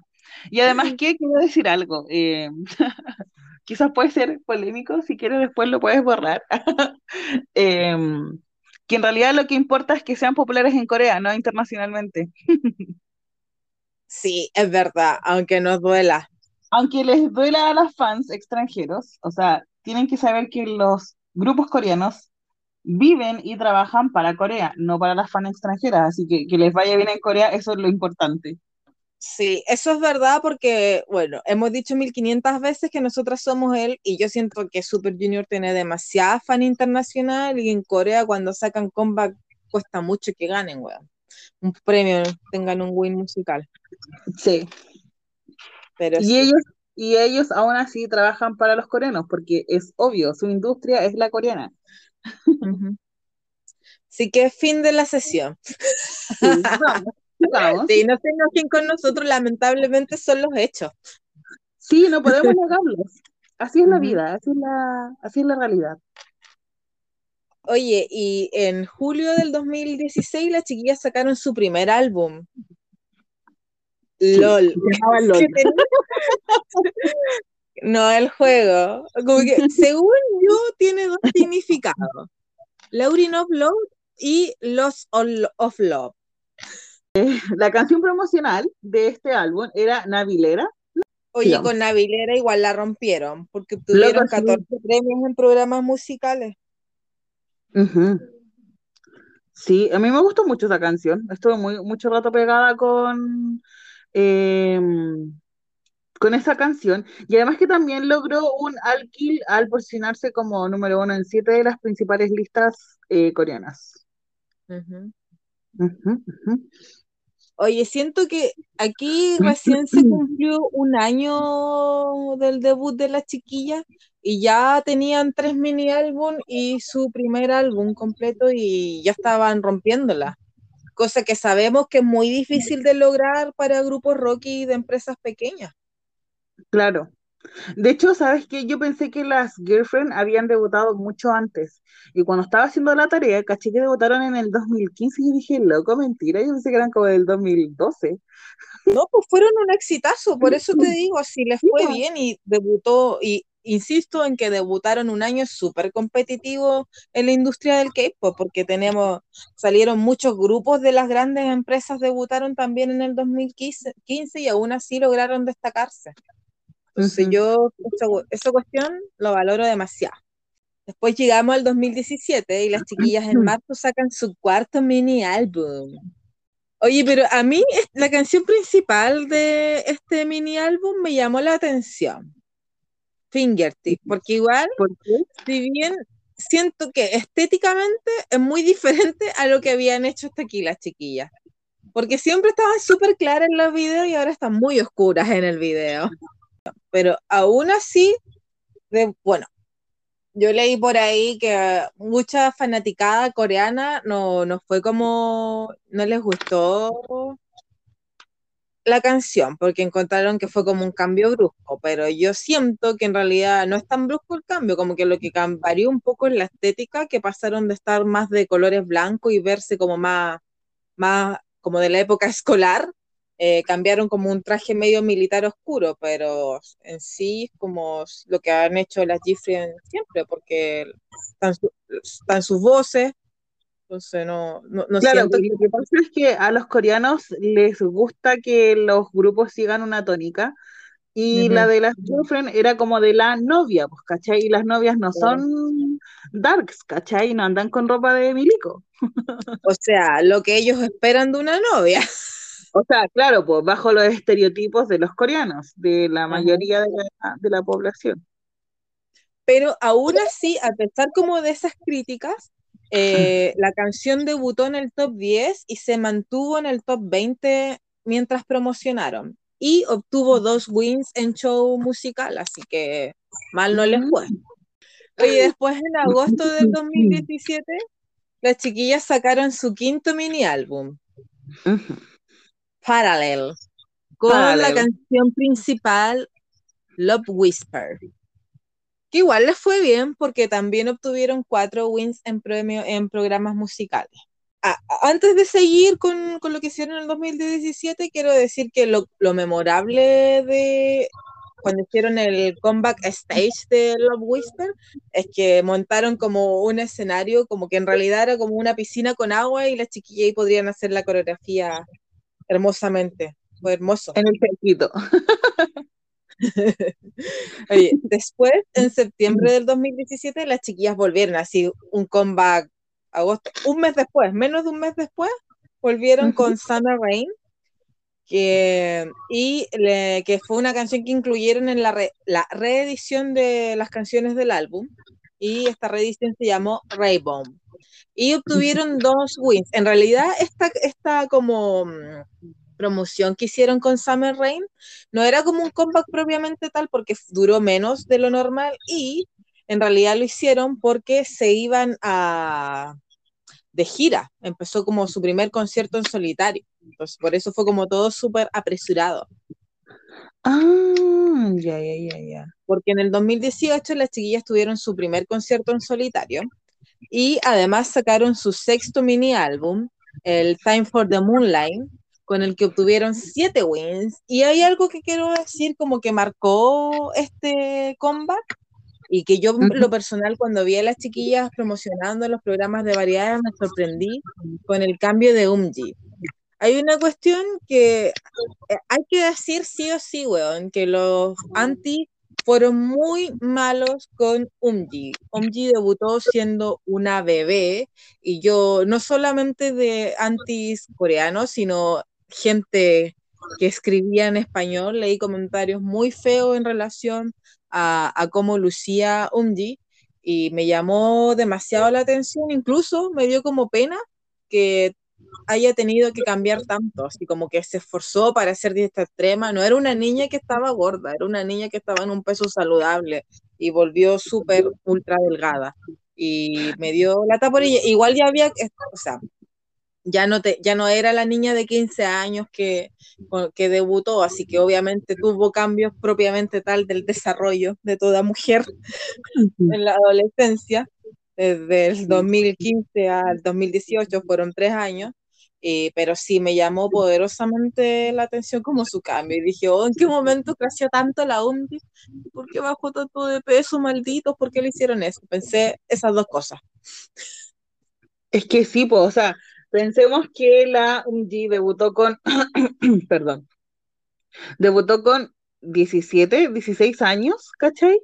Y además, ¿qué? Quiero decir algo. eh, quizás puede ser polémico, si quieres después lo puedes borrar. Em, que en realidad lo que importa es que sean populares en Corea, no internacionalmente. Sí, es verdad, aunque nos duela. Aunque les duela a los fans extranjeros, o sea, tienen que saber que los grupos coreanos viven y trabajan para Corea, no para las fans extranjeras. Así que que les vaya bien en Corea, eso es lo importante. Sí, eso es verdad porque, bueno, hemos dicho 1500 veces que nosotras somos él y yo siento que Super Junior tiene demasiada fan internacional y en Corea cuando sacan comeback cuesta mucho que ganen, weón. Un premio, tengan un win musical. Sí. Pero Y sí. ellos, y ellos aún así trabajan para los coreanos, porque es obvio, su industria es la coreana. Ujú. Así que fin de la sesión. Sí, vamos, sigamos. Sí, no se enojen con nosotros, lamentablemente son los hechos. Sí, no podemos negarlos. Así es la vida, así es la, así es la realidad. Oye, y en julio del 2016 las chiquillas sacaron su primer álbum. Sí, LOL. se LOL. No, el juego. Como que, según yo, tiene dos significados. Laurin of Love y Lost of Love. La canción promocional de este álbum era Navilera. Oye, con Navilera igual la rompieron, porque sí. 14 premios en programas musicales. Sí, a mí me gustó mucho esa canción. Estuve muy, mucho rato pegada con, em, con esa canción. Y además que también logró un al kill al posicionarse como número uno en siete de las principales listas eh, coreanas. Ujú, ujú. Oye, siento que aquí recién se cumplió un año del debut de las chiquillas y ya tenían tres mini álbum y su primer álbum completo y ya estaban rompiéndola. Cosa que sabemos que es muy difícil de lograr para grupos rock y de empresas pequeñas. Claro. De hecho, ¿sabes qué? Yo pensé que las Girlfriend habían debutado mucho antes. Y cuando estaba haciendo la tarea, caché que debutaron en el 2015 y dije, loco, mentira, yo pensé que eran como del 2012. No, pues fueron un exitazo, por eso te digo, así les fue Sí. bien y debutó, y insisto en que debutaron un año súper competitivo en la industria del K-pop, porque tenemos, salieron muchos grupos de las grandes empresas, debutaron también en el 2015 15 y aún así lograron destacarse. Entonces yo esa, esa cuestión lo valoro demasiado. Después llegamos al 2017 y las chiquillas en marzo sacan su cuarto mini álbum. Oye, pero a mí la canción principal de este mini álbum me llamó la atención. Fingertip, porque igual, si bien siento que estéticamente es muy diferente a lo que habían hecho hasta aquí las chiquillas. Porque siempre estaban súper claras en los videos y ahora están muy oscuras en el video. Pero aún así, de, bueno, yo leí por ahí que mucha fanaticada coreana no, no fue como, no les gustó la canción, porque encontraron que fue como un cambio brusco, pero yo siento que en realidad no es tan brusco el cambio, como que lo que varió un poco en la estética, que pasaron de estar más de colores blancos y verse como más, más como de la época escolar, eh, cambiaron como un traje medio militar oscuro, pero en sí es como lo que han hecho las Gifrien siempre, porque están, su- están sus voces, entonces no, no, no Claro, lo que pasa es que a los coreanos les gusta que los grupos sigan una tónica y Ujú. la de las Girlfriend era como de la novia, pues, ¿cachai? Y las novias no son darks, ¿cachai? No andan con ropa de milico. O sea, lo que ellos esperan de una novia. O sea, claro, pues bajo los estereotipos de los coreanos, de la mayoría de la, de la población. Pero aún así, a pesar como de esas críticas, eh, la canción debutó en el top 10 y se mantuvo en el top 20 mientras promocionaron. Y obtuvo dos wins en show musical, así que mal no les fue. Oye, después en agosto del 2017, las chiquillas sacaron su quinto mini álbum, Ujú. Parallel, con la canción principal Love Whisper. Que igual les fue bien porque también obtuvieron cuatro wins en, premio, en programas musicales. Ah, antes de seguir con, con, lo que hicieron en el 2017, quiero decir que lo, lo, memorable de cuando hicieron el comeback stage de Love Whisper es que montaron como un escenario, como que en realidad era como una piscina con agua y las chiquillas ahí podrían hacer la coreografía hermosamente. Fue hermoso. En el cerquito. Oye, después, en septiembre del 2017, las chiquillas volvieron así, un comeback agosto, un mes después, menos de un mes después, volvieron con Summer Rain, que, y le, que fue una canción que incluyeron en la, re, la reedición de las canciones del álbum, y esta reedición se llamó Raybomb. Y obtuvieron dos wins. En realidad, esta, esta como promoción que hicieron con Summer Rain no era como un comeback propiamente tal porque duró menos de lo normal y en realidad lo hicieron porque se iban a de gira, empezó como su primer concierto en solitario, entonces por eso fue como todo súper apresurado. Ah, ya, ya, ya, ya. Porque en el 2018 las chiquillas tuvieron su primer concierto en solitario y además sacaron su sexto mini álbum, el Time for the Moonlight, con el que obtuvieron siete wins. Y hay algo que quiero decir como que marcó este comeback y que yo, uh -huh. lo personal, cuando vi a las chiquillas promocionando los programas de variedades, me sorprendí con el cambio de Umji. Hay una cuestión que hay que decir sí o sí, weón, que los anti fueron muy malos con Umji. Umji debutó siendo una bebé y yo, no solamente de antis coreanos, sino gente que escribía en español, leí comentarios muy feos en relación a, a cómo lucía Umji y me llamó demasiado la atención, incluso me dio como pena que haya tenido que cambiar tanto, así como que se esforzó para ser dieta extrema, no era una niña que estaba gorda, era una niña que estaba en un peso saludable y volvió súper ultra delgada. Y me dio la por ella, igual ya había, o sea, ya no, te, ya no era la niña de 15 años que, que debutó, así que obviamente tuvo cambios propiamente tal del desarrollo de toda mujer en la adolescencia, desde el 2015 al 2018 fueron tres años, eh, pero sí me llamó poderosamente la atención como su cambio. Y dije, oh, ¿en qué momento creció tanto la UNDI? ¿Por qué bajó tanto de peso, malditos? ¿Por qué le hicieron eso? Pensé esas dos cosas. Es que sí, pues, o sea, pensemos que la UNDI debutó con, perdón, debutó con 17, 16 años, ¿cachai?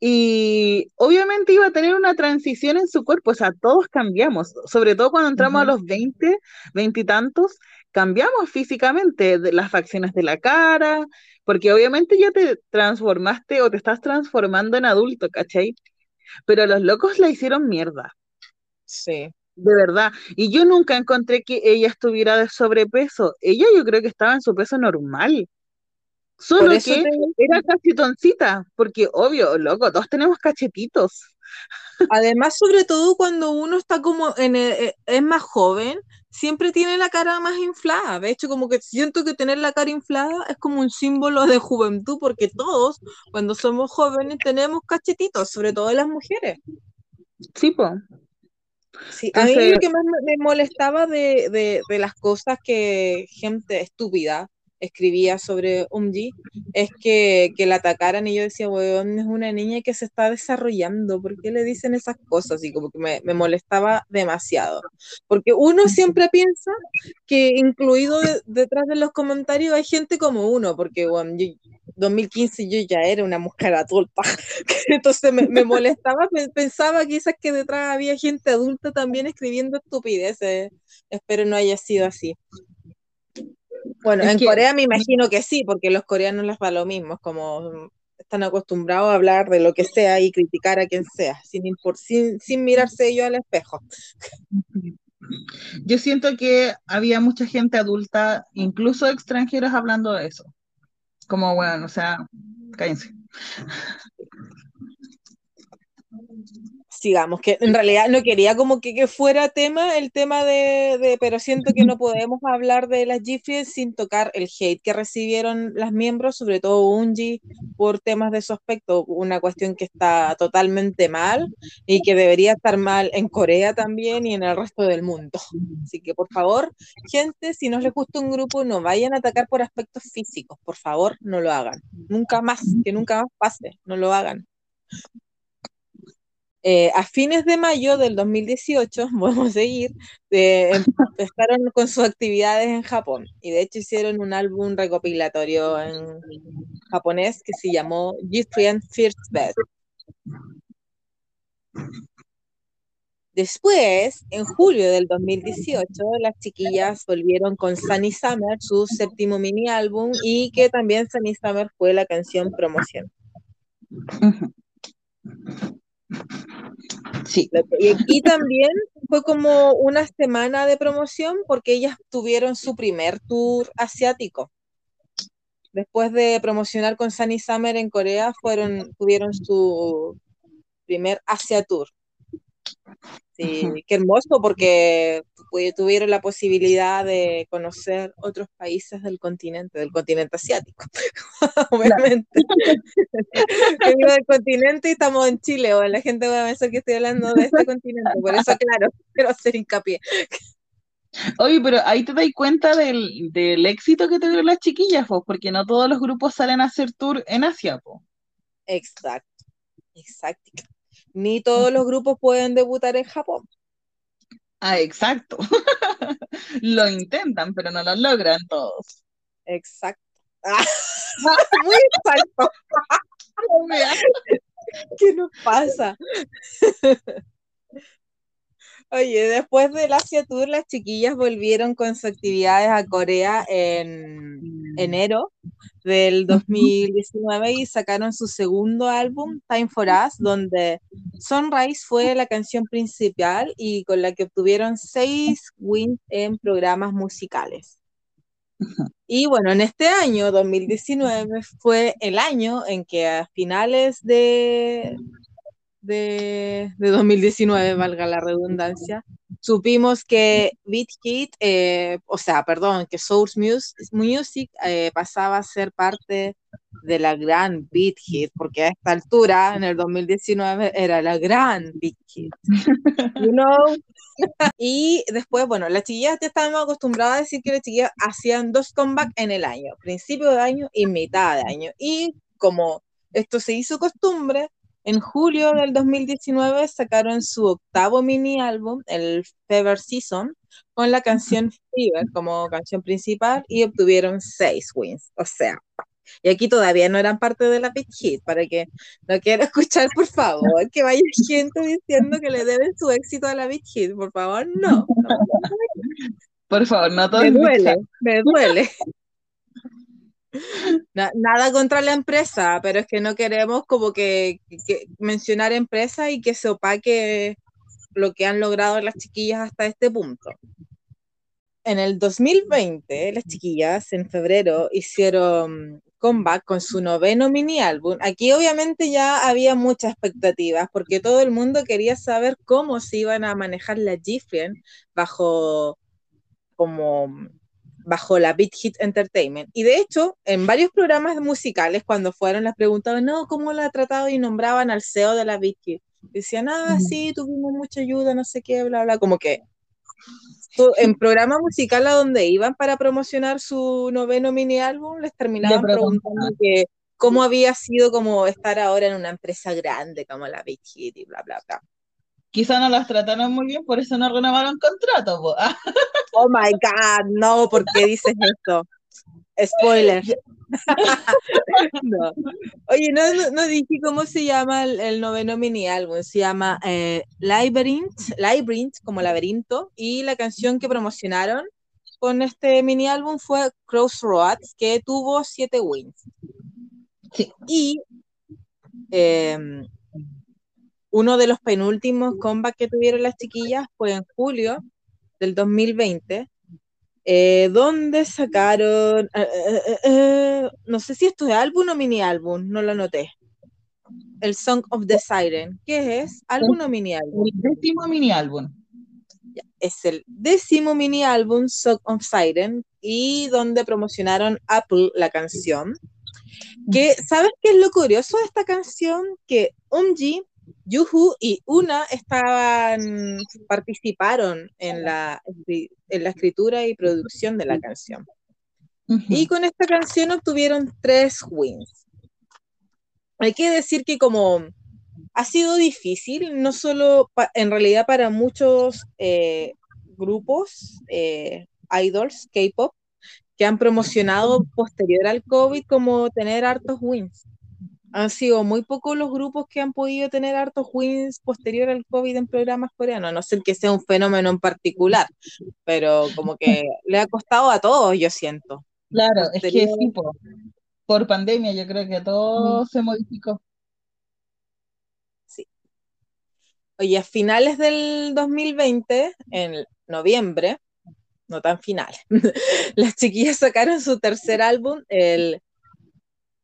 Y obviamente iba a tener una transición en su cuerpo, o sea, todos cambiamos, sobre todo cuando entramos a los 20, 20 y tantos, cambiamos físicamente de las facciones de la cara, porque obviamente ya te transformaste o te estás transformando en adulto, ¿cachai? Pero los locos la hicieron mierda. Sí. De verdad. Y yo nunca encontré que ella estuviera de sobrepeso. Ella yo creo que estaba en su peso normal. Solo que te... era cachetoncita, porque obvio, loco, todos tenemos cachetitos. Además, sobre todo cuando uno está como en el, eh, es más joven, siempre tiene la cara más inflada. De hecho, como que siento que tener la cara inflada es como un símbolo de juventud, porque todos, cuando somos jóvenes, tenemos cachetitos, sobre todo las mujeres. Sí, pues. Sí, Entonces... a mí lo que más me molestaba de, de, de las cosas que gente estúpida escribía sobre Umji, es que, que la atacaran y yo decía, weón, es una niña que se está desarrollando, ¿por qué le dicen esas cosas? Y como que me, molestaba demasiado. Porque uno siempre piensa que incluido de, detrás de los comentarios hay gente como uno, porque bueno, yo, 2015 yo ya era una mujer adulta, entonces me, me molestaba, pensaba quizás que detrás había gente adulta también escribiendo estupideces, espero no haya sido así. Bueno, es en que, Corea me imagino que sí, porque los coreanos les va lo mismo, es como están acostumbrados a hablar de lo que sea y criticar a quien sea, sin, sin, sin mirarse ellos al espejo. Yo siento que había mucha gente adulta, incluso extranjeros, hablando de eso. Como, bueno, o sea, cállense sigamos, que en realidad no quería como que, que fuera tema el tema de, de, pero siento que no podemos hablar de las GIFIES sin tocar el hate que recibieron las miembros, sobre todo Unji, por temas de su aspecto, una cuestión que está totalmente mal y que debería estar mal en Corea también y en el resto del mundo. Así que por favor, gente, si no les gusta un grupo, no vayan a atacar por aspectos físicos, por favor, no lo hagan. Nunca más, que nunca más pase, no lo hagan. Eh, a fines de mayo del 2018, vamos a seguir, eh, empezaron con sus actividades en Japón y de hecho hicieron un álbum recopilatorio en japonés que se llamó Different First Bed. Después, en julio del 2018, las chiquillas volvieron con Sunny Summer, su séptimo mini álbum, y que también Sunny Summer fue la canción promoción. Sí. Y también fue como una semana de promoción porque ellas tuvieron su primer tour asiático. Después de promocionar con Sunny Summer en Corea, fueron, tuvieron su primer Asia Tour. Sí, qué hermoso porque tuvieron la posibilidad de conocer otros países del continente, del continente asiático, obviamente. Digo del continente y estamos en Chile, o la gente va a pensar que estoy hablando de este continente, por eso, claro, quiero hacer hincapié. Oye, pero ahí te das cuenta del, del éxito que tuvieron las chiquillas, po, porque no todos los grupos salen a hacer tour en Asia, po. Exacto, exacto ni todos los grupos pueden debutar en Japón. Ah, exacto. lo intentan, pero no lo logran todos. Exacto. Ah, muy exacto. ¿Qué nos pasa? Oye, después del Asia Tour, las chiquillas volvieron con sus actividades a Corea en enero del 2019 y sacaron su segundo álbum, Time for Us, donde Sunrise fue la canción principal y con la que obtuvieron seis wins en programas musicales. Y bueno, en este año, 2019, fue el año en que a finales de, de, de 2019, valga la redundancia, supimos que Beat Hit, eh, o sea, perdón, que Source Mus- Music eh, pasaba a ser parte de la gran Beat Hit, porque a esta altura, en el 2019, era la gran Beat Hit. You know? Y después, bueno, las chiquillas ya estábamos acostumbradas a decir que las chiquillas hacían dos comebacks en el año, principio de año y mitad de año. Y como esto se hizo costumbre, en julio del 2019 sacaron su octavo mini álbum, el Fever Season, con la canción Fever como canción principal y obtuvieron seis wins. O sea, y aquí todavía no eran parte de la Big Hit, para que no quiero escuchar, por favor, que vaya gente diciendo que le deben su éxito a la Big Hit. Por favor, no. no. Por favor, no todo Me duele, me duele. Na- nada contra la empresa, pero es que no queremos como que, mencionar empresa y que se opaque lo que han logrado las chiquillas hasta este punto. En el 2020, las chiquillas en febrero hicieron comeback con su noveno mini álbum. Aquí obviamente ya había muchas expectativas porque todo el mundo quería saber cómo se iban a manejar la Gifriend bajo como bajo la Beat Hit Entertainment. Y de hecho, en varios programas musicales, cuando fueron, las preguntaban, no, ¿cómo la ha tratado? Y nombraban al CEO de la Beat Hit. Decían, ah, sí, tuvimos mucha ayuda, no sé qué, bla, bla, como que en programa musical a donde iban para promocionar su noveno mini álbum, les terminaban preguntando que cómo había sido como estar ahora en una empresa grande como la Beat Hit y bla, bla, bla. Quizá no las trataron muy bien, por eso no renovaron contrato. po. Oh my God, no, ¿por qué dices esto? Spoiler. No. Oye, no, no, no dije cómo se llama el, el noveno mini álbum. Se llama eh, Labyrinth, Labyrinth, como laberinto, y la canción que promocionaron con este mini álbum fue Crossroads, que tuvo siete wins. Sí. Y em, uno de los penúltimos comebacks que tuvieron las chiquillas fue en julio del 2020, eh, donde sacaron, eh, eh, eh, eh, no sé si esto es álbum o mini álbum, no lo anoté. El Song of the Siren, ¿qué es? ¿Álbum o mini álbum? El décimo mini álbum. Es el décimo mini álbum Song of Siren y donde promocionaron Apple la canción. Que, ¿sabes qué es lo curioso de esta canción? Que Umji, Yuhu y Una estaban, participaron en la, en la escritura y producción de la canción. Y con esta canción obtuvieron tres wins. Hay que decir que como ha sido difícil, no solo en realidad para muchos eh, grupos, eh, idols, K-pop, que han promocionado posterior al COVID como tener hartos wins. Han sido muy pocos los grupos que han podido tener hartos wins posterior al COVID en programas coreanos, a no ser que sea un fenómeno en particular, pero como que le ha costado a todos, yo siento. Claro, es que sí, po. por pandemia yo creo que todo se modificó. Oye, a finales del 2020, en noviembre, no tan final, las chiquillas sacaron su tercer álbum, el...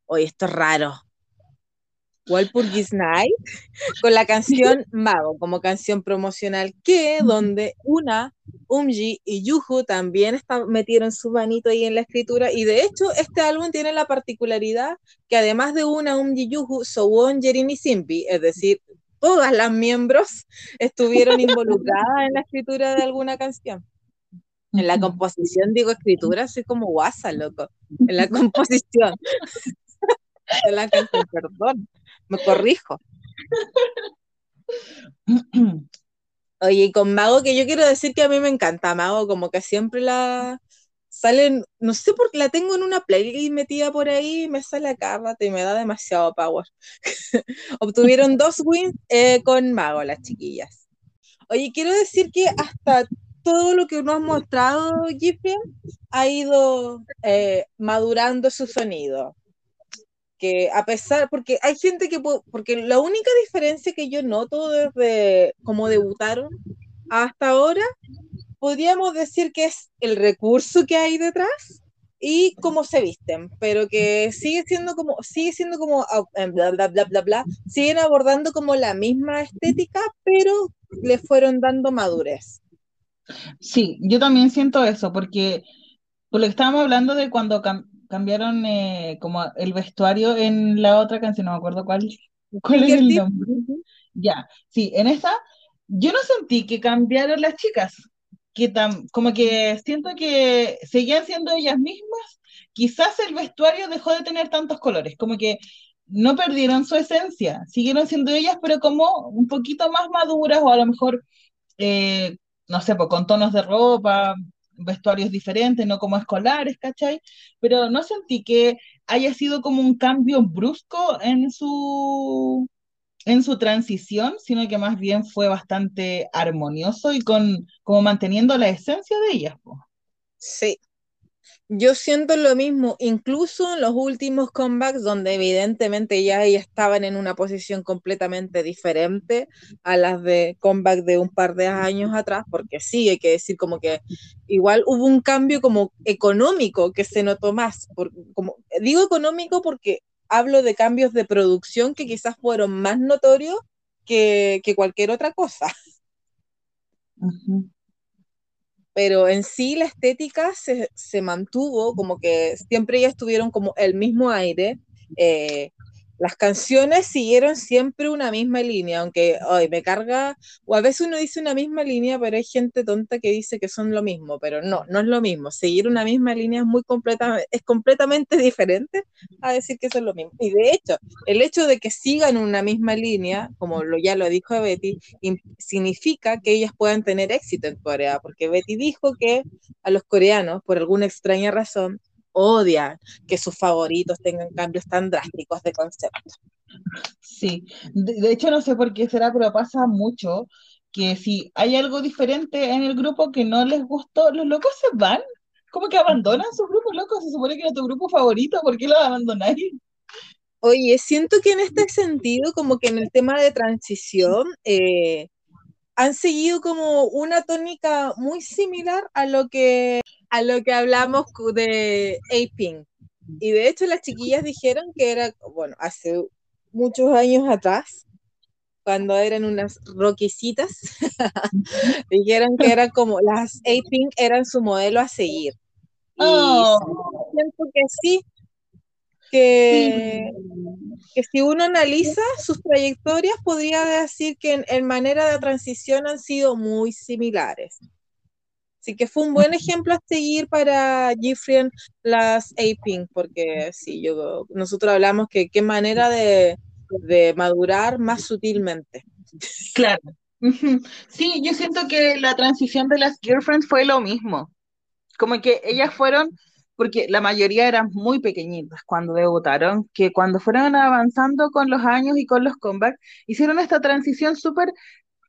Oye, esto es raro. Walpurgis Night, con la canción Mago, como canción promocional, que donde una, Umji y Yuhu también está- metieron su manito ahí en la escritura, y de hecho este álbum tiene la particularidad que además de una, Umji Yuhu, Sowon, Jerin y Simpi, es decir, todas las miembros estuvieron involucradas en la escritura de alguna canción. En la composición, digo escritura, soy como guasa, loco. En la composición la canción, perdón, me corrijo. Oye, con Mago, que yo quiero decir que a mí me encanta Mago, como que siempre la salen, no sé por qué la tengo en una playlist metida por ahí, me sale acá, mate, y me da demasiado power. Obtuvieron dos wins eh, con Mago, las chiquillas. Oye, quiero decir que hasta todo lo que nos ha mostrado Giffian ha ido eh, madurando su sonido. Que a pesar, porque hay gente que, po- porque la única diferencia que yo noto desde cómo debutaron hasta ahora, podríamos decir que es el recurso que hay detrás y cómo se visten, pero que sigue siendo como, sigue siendo como, eh, bla, bla, bla, bla, bla, siguen abordando como la misma estética, pero le fueron dando madurez. Sí, yo también siento eso, porque por lo que estábamos hablando de cuando cambiaron eh, como el vestuario en la otra canción, no me acuerdo cuál, cuál es el nombre. Ya, sí, en esa yo no sentí que cambiaron las chicas, que tam- como que siento que seguían siendo ellas mismas, quizás el vestuario dejó de tener tantos colores, como que no perdieron su esencia, siguieron siendo ellas, pero como un poquito más maduras o a lo mejor, eh, no sé, pues con tonos de ropa, vestuarios diferentes, no como escolares, ¿cachai? Pero no sentí que haya sido como un cambio brusco en su en su transición, sino que más bien fue bastante armonioso y con como manteniendo la esencia de ellas, po. Sí, yo siento lo mismo, incluso en los últimos comebacks donde evidentemente ya estaban en una posición completamente diferente a las de comeback de un par de años atrás, porque sí, hay que decir como que igual hubo un cambio como económico que se notó más, como, digo económico porque hablo de cambios de producción que quizás fueron más notorios que, cualquier otra cosa. Ujú. Pero en sí la estética se, se mantuvo, como que siempre ellas tuvieron como el mismo aire. eh, las canciones siguieron siempre una misma línea, aunque hoy me carga, o a veces uno dice una misma línea, pero hay gente tonta que dice que son lo mismo, pero no, no es lo mismo. Seguir una misma línea es muy completa, es completamente diferente a decir que son lo mismo. Y de hecho, el hecho de que sigan una misma línea, como lo, ya lo dijo Betty, significa que ellas puedan tener éxito en Corea, porque Betty dijo que a los coreanos, por alguna extraña razón, odian que sus favoritos tengan cambios tan drásticos de concepto. Sí, de, de hecho no sé por qué será, pero pasa mucho que si hay algo diferente en el grupo que no les gustó, los locos se van, como que abandonan su grupo, locos, se supone que era tu grupo favorito, ¿por qué lo abandonáis? Oye, siento que en este sentido, como que en el tema de transición, eh, han seguido como una tónica muy similar a lo que, a lo que hablamos de A-Pink. Y de hecho las chiquillas dijeron que era, bueno, hace muchos años atrás, cuando eran unas roquisitas, dijeron que eran como las A-Pink eran su modelo a seguir. Y Oh, siento que sí, sí. que, que si uno analiza sus trayectorias, podría decir que en, en manera de transición han sido muy similares. Así que fue un buen ejemplo a seguir para Gifrien las A-Pink, porque sí, yo, nosotros hablamos que qué manera de, de madurar más sutilmente. Claro. Sí, yo siento que la transición de las girlfriends fue lo mismo. Como que ellas fueron, porque la mayoría eran muy pequeñitas cuando debutaron, que cuando fueron avanzando con los años y con los comebacks, hicieron esta transición súper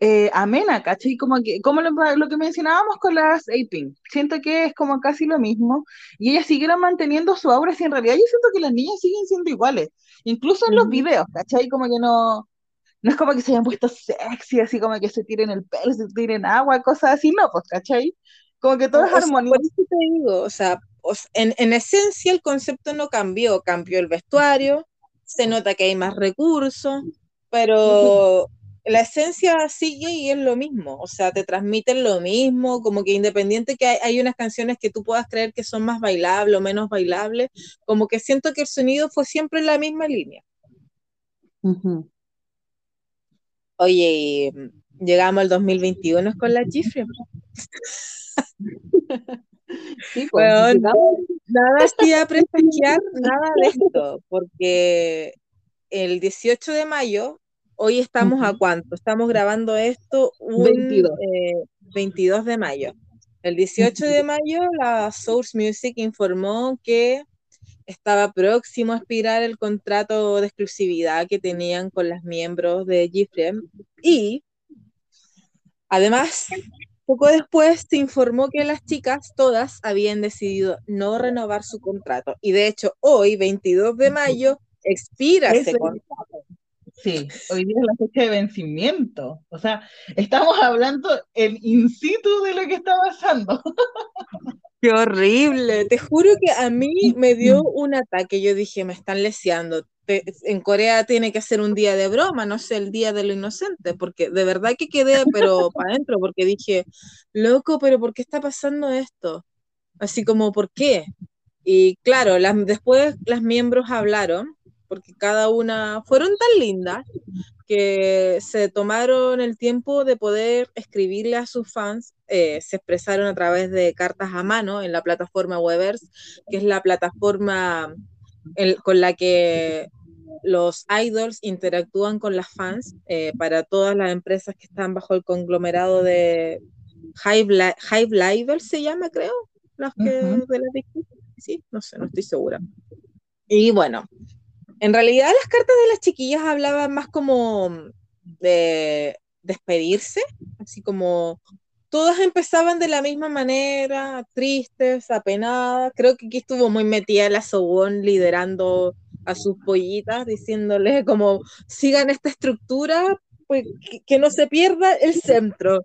eh, amena, ¿cachai? Como que, como lo, lo que mencionábamos con las A-Pink. Siento que es como casi lo mismo. Y ellas siguieron manteniendo su aura, y en realidad yo siento que las niñas siguen siendo iguales. Incluso en los Ujú. videos, ¿cachai? Como que no, no es como que se hayan puesto sexy, así como que se tiren el pelo, se tiren agua, cosas así, no, pues, ¿cachai? Como que todo O, es armonía. por eso te digo, o sea, en, en esencia el concepto no cambió, cambió el vestuario, se nota que hay más recursos, pero la esencia sigue y es lo mismo, o sea, te transmiten lo mismo, como que independiente que hay, hay unas canciones que tú puedas creer que son más bailables o menos bailables, como que siento que el sonido fue siempre en la misma línea. Ujú. Oye, y, llegamos al 2021 con la Gifre. Sí, pues, Bueno, nada hacía presagiar nada de esto, porque el 18 de mayo, hoy estamos a cuánto? Estamos grabando esto un 22. eh, 22 de mayo. El 18 de mayo, la Source Music informó que estaba próximo a expirar el contrato de exclusividad que tenían con las miembros de GFREM y además Poco después se informó que las chicas todas habían decidido no renovar su contrato. Y de hecho, hoy, 22 de mayo, expira ese contrato. Sí, hoy día es la fecha de vencimiento. O sea, estamos hablando el in situ de lo que está pasando. Qué horrible. Te juro que a mí me dio un ataque. Yo dije, me están leseando. Te- en Corea tiene que ser un día de broma, no sé, el día de lo inocente, porque de verdad que quedé, pero para adentro, porque dije, loco, pero ¿por qué está pasando esto? Así como, ¿por qué? Y claro, las, después las miembros hablaron, porque cada una fueron tan lindas que se tomaron el tiempo de poder escribirle a sus fans, eh, se expresaron a través de cartas a mano en la plataforma Webers, que es la plataforma con la que los idols interactúan con las fans eh, para todas las empresas que están bajo el conglomerado de Hive, Hive Live se llama, creo, las que Ujú. de las Big Hit. sí, no sé, no estoy segura. Y bueno, en realidad las cartas de las chiquillas hablaban más como de despedirse, así como todas empezaban de la misma manera, tristes, apenadas. Creo que aquí estuvo muy metida la Sobón liderando a sus pollitas, diciéndole como sigan esta estructura, pues que, que no se pierda el centro,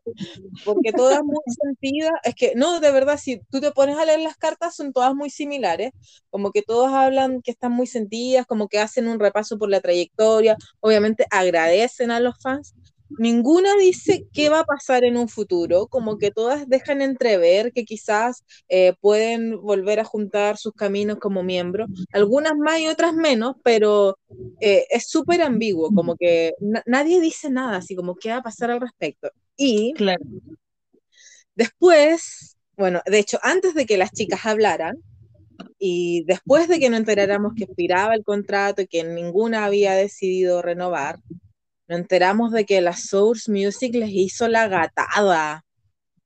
porque todas muy sentidas, es que no, de verdad, si tú te pones a leer las cartas, son todas muy similares, como que todas hablan que están muy sentidas, como que hacen un repaso por la trayectoria, obviamente agradecen a los fans. Ninguna dice qué va a pasar en un futuro, como que todas dejan entrever que quizás eh, pueden volver a juntar sus caminos como miembros, algunas más y otras menos, pero eh, es súper ambiguo, como que na- nadie dice nada, así como qué va a pasar al respecto. Y Claro. Después, bueno, de hecho, antes de que las chicas hablaran y después de que nos enteráramos que expiraba el contrato y que ninguna había decidido renovar, enteramos de que la Source Music les hizo la gatada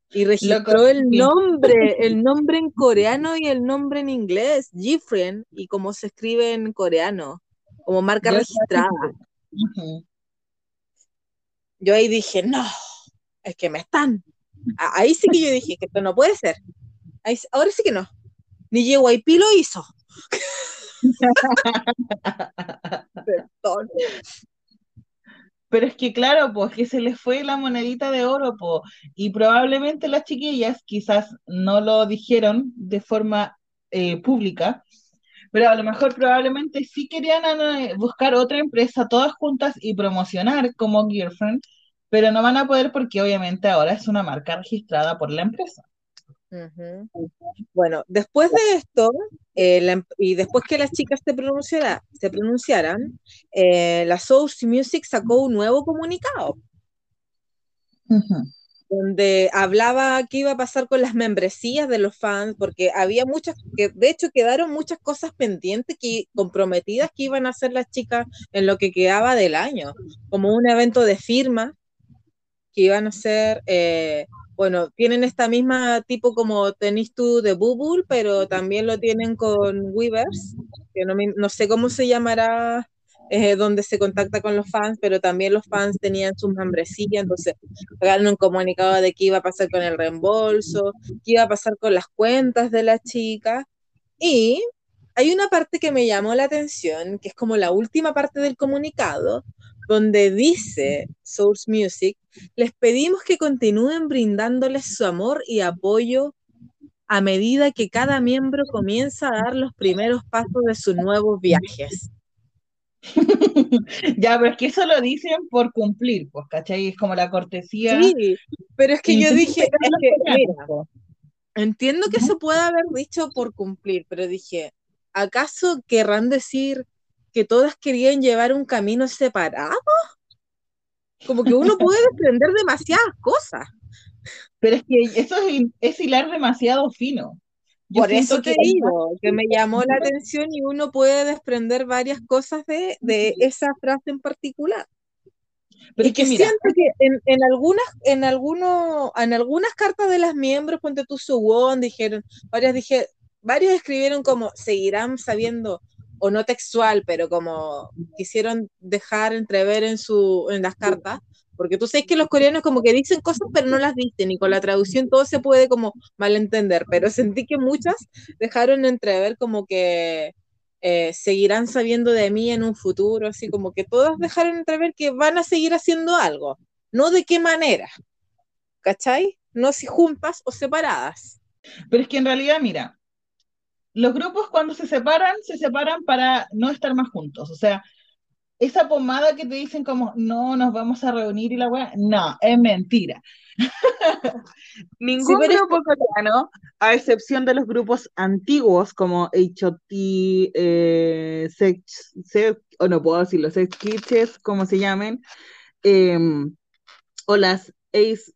y registró el nombre, el nombre en coreano y el nombre en inglés, y como se escribe en coreano, como marca Yo- registrada. Yo ahí dije, no, es que me están. Ahí sí que yo dije que esto no puede ser. Ahí ahora sí que no. Ni JYP lo hizo. Perdón. Pero es que claro, pues que se les fue la monedita de oro, pues, y probablemente las chiquillas quizás no lo dijeron de forma eh, pública, pero a lo mejor probablemente sí querían eh, buscar otra empresa todas juntas y promocionar como Girlfriend, pero no van a poder porque obviamente ahora es una marca registrada por la empresa. Ujú. Bueno, después de esto, eh, la em- y después que las chicas se, pronunciara- se pronunciaran, eh, la Source Music sacó un nuevo comunicado. Donde hablaba qué iba a pasar con las membresías de los fans, porque había muchas, que de hecho quedaron muchas cosas pendientes que comprometidas que iban a hacer las chicas en lo que quedaba del año, como un evento de firma que iban a eh, bueno, tienen esta misma tipo como tenés tú de Bubble, pero también lo tienen con Weavers, que no, me- no sé cómo se llamará, eh, donde se contacta con los fans, pero también los fans tenían sus membresías, entonces sacaron un comunicado de qué iba a pasar con el reembolso, qué iba a pasar con las cuentas de la chica. Y hay una parte que me llamó la atención, que es como la última parte del comunicado, donde dice Source Music, les pedimos que continúen brindándoles su amor y apoyo a medida que cada miembro comienza a dar los primeros pasos de sus nuevos viajes. Ya, pero es que eso lo dicen por cumplir, pues, ¿cachai? Es como la cortesía. Sí, pero es que yo dije, se quedan es los que, coreanos, mira, po. Entiendo que se puede haber dicho por cumplir, pero dije, ¿acaso querrán decir que todas querían llevar un camino separado? Como que uno puede desprender demasiadas cosas. Pero es que eso es, es hilar demasiado fino. Yo Por eso te que digo, que me llamó la atención y uno puede desprender varias cosas de, de esa frase en particular. Pero es que que mira, siento que en, en algunas, en algunos, en algunas cartas de las miembros, ponte tu Suwon, dijeron, varias dije, varios escribieron como seguirán sabiendo, o no textual, pero como quisieron dejar entrever en su, en las cartas, porque tú sabes que los coreanos como que dicen cosas pero no las dicen y con la traducción todo se puede como malentender, pero sentí que muchas dejaron entrever como que eh, seguirán sabiendo de mí en un futuro, así como que todas dejaron entrever que van a seguir haciendo algo, no de qué manera, ¿cachai? No si juntas o separadas. Pero es que en realidad, mira, los grupos cuando se separan, se separan para no estar más juntos. O sea, esa pomada que te dicen como, no, nos vamos a reunir y la weá, no, es mentira. Ningún es grupo coreano, a excepción de los grupos antiguos como H.O.T., eh, Sex, Sex- o no puedo decirlo, Sex Kitches, como se llamen, em, o las Ace,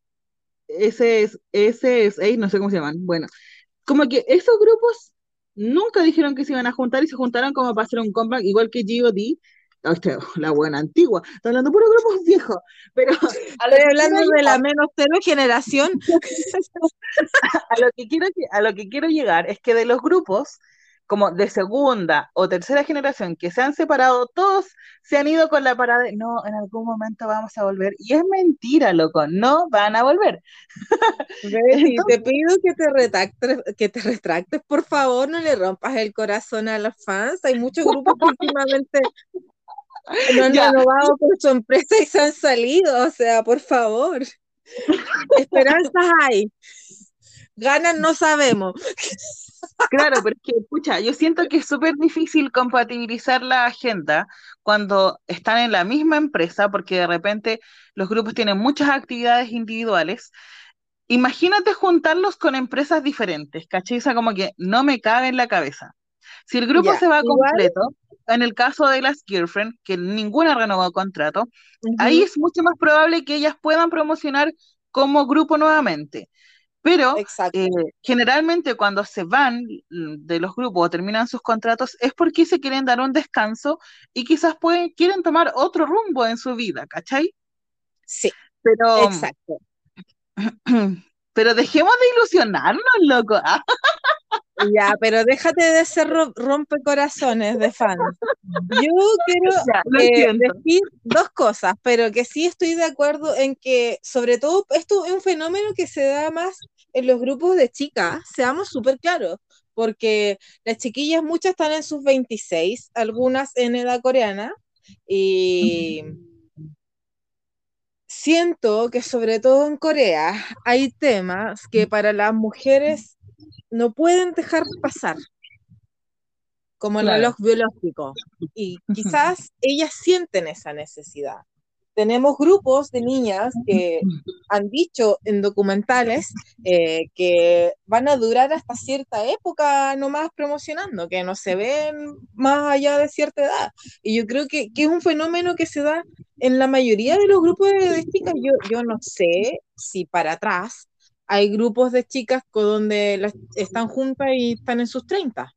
SS, no sé cómo se llaman. Bueno, como que esos grupos nunca dijeron que se iban a juntar y se juntaron como para hacer un comeback, igual que G.O.D., usted, la buena antigua, está hablando puro grupos viejos, pero a lo Estoy que hablando de la menos cero generación. a lo que quiero, a lo que quiero llegar es que de los grupos, como de segunda o tercera generación que se han separado, todos se han ido con la parada de, no, en algún momento vamos a volver. Y es mentira, loco, no van a volver. Betty, Entonces- te pido que te retractes, que te retractes, por favor, no le rompas el corazón a los fans. Hay muchos grupos que últimamente no han renovado con su empresa y se han salido. O sea, por favor. Esperanzas hay. Ganan, no sabemos. Claro, pero es que, pucha, yo siento que es súper difícil compatibilizar la agenda cuando están en la misma empresa, porque de repente los grupos tienen muchas actividades individuales. Imagínate juntarlos con empresas diferentes, ¿cachai? O sea, como que no me cabe en la cabeza. Si el grupo Ya, se va igual- completo, en el caso de las Girlfriend, que ninguna renovó contrato, ahí Ujú, es mucho más probable que ellas puedan promocionar como grupo nuevamente. Pero eh, generalmente cuando se van mm, de los grupos o terminan sus contratos es porque se quieren dar un descanso y quizás pueden, quieren tomar otro rumbo en su vida, ¿cachai? Sí, Pero, exacto. pero dejemos de ilusionarnos, loco. Ya, pero déjate de ser ro- rompecorazones de fans. Yo quiero ya, eh, decir dos cosas, pero que sí estoy de acuerdo en que, sobre todo, esto es un fenómeno que se da más en los grupos de chicas, seamos súper claros, porque las chiquillas muchas están en sus 26, algunas en edad coreana, y siento que sobre todo en Corea hay temas que para las mujeres no pueden dejar pasar, como el Claro. reloj biológico, y quizás ellas sienten esa necesidad. Tenemos grupos de niñas que han dicho en documentales eh, que van a durar hasta cierta época nomás promocionando, que no se ven más allá de cierta edad. Y yo creo que, que es un fenómeno que se da en la mayoría de los grupos de, de chicas. Yo, yo no sé si para atrás hay grupos de chicas con donde las, están juntas y están en sus 30,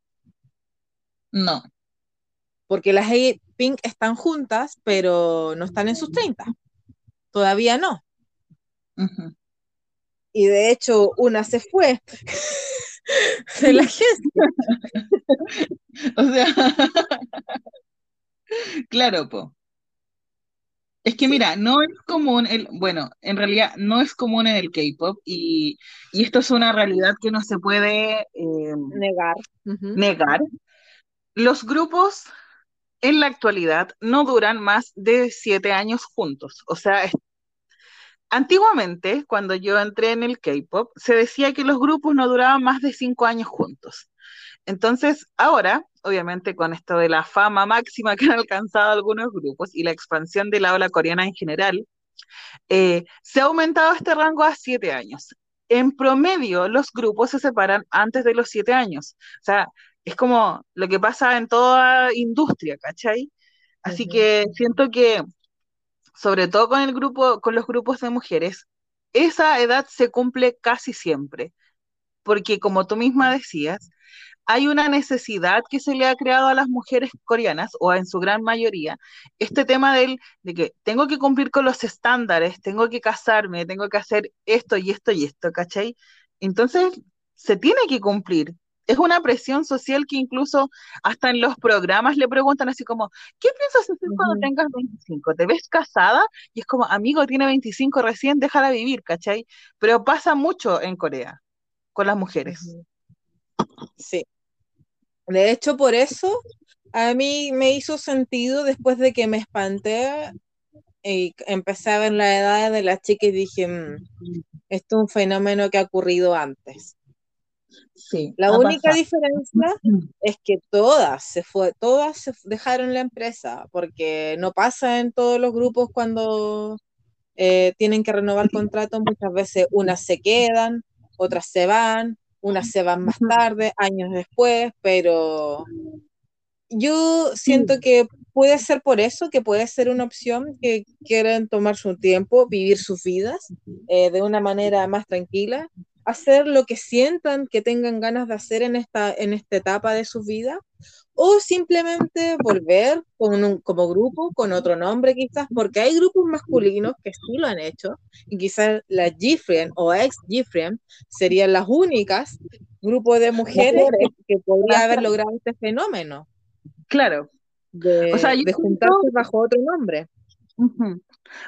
No. porque las Pink están juntas, pero no están en sus 30. Todavía no. Y de hecho, una se fue de la agencia. O sea, claro, po. Es que mira, no es común, el, bueno, en realidad no es común en el K-pop y, y esto es una realidad que no se puede eh, Negar. Negar. Los grupos en la actualidad no duran más de siete años juntos. O sea, es- antiguamente, cuando yo entré en el K-pop, se decía que los grupos no duraban más de cinco años juntos. Entonces, ahora, obviamente, con esto de la fama máxima que han alcanzado algunos grupos y la expansión de la ola coreana en general, eh, se ha aumentado este rango a siete años. En promedio, los grupos se separan antes de los siete años. O sea, es como lo que pasa en toda industria, ¿cachai? Así que siento que, sobre todo con el grupo, con los grupos de mujeres, esa edad se cumple casi siempre, porque como tú misma decías, hay una necesidad que se le ha creado a las mujeres coreanas, o en su gran mayoría, este tema del, de que tengo que cumplir con los estándares, tengo que casarme, tengo que hacer esto y esto y esto, ¿cachai? Entonces, se tiene que cumplir, es una presión social que incluso hasta en los programas le preguntan así como, ¿qué piensas hacer cuando tengas 25? ¿Te ves casada? Y es como, amigo, tiene 25 recién, déjala vivir, ¿cachai? Pero pasa mucho en Corea con las mujeres. Sí. De hecho, por eso a mí me hizo sentido después de que me espanté y empecé a ver la edad de la chica y dije, "Mm, esto es un fenómeno que ha ocurrido antes. Sí, La única pasado. diferencia es que todas se fue, todas se dejaron la empresa, porque no pasa en todos los grupos cuando eh, tienen que renovar contrato, muchas veces unas se quedan, otras se van, unas se van más tarde, años después, pero yo siento que puede ser por eso, que puede ser una opción que quieren tomar su tiempo, vivir sus vidas eh, de una manera más tranquila, hacer lo que sientan que tengan ganas de hacer en esta, en esta etapa de su vida, o simplemente volver con un, como grupo, con otro nombre quizás, porque hay grupos masculinos que sí lo han hecho, y quizás la Gfriend o ex Gfriend serían las únicas grupos de mujeres que, que podría haber logrado este fenómeno Claro. de, O sea, yo de siento- juntarse bajo otro nombre. Ujú.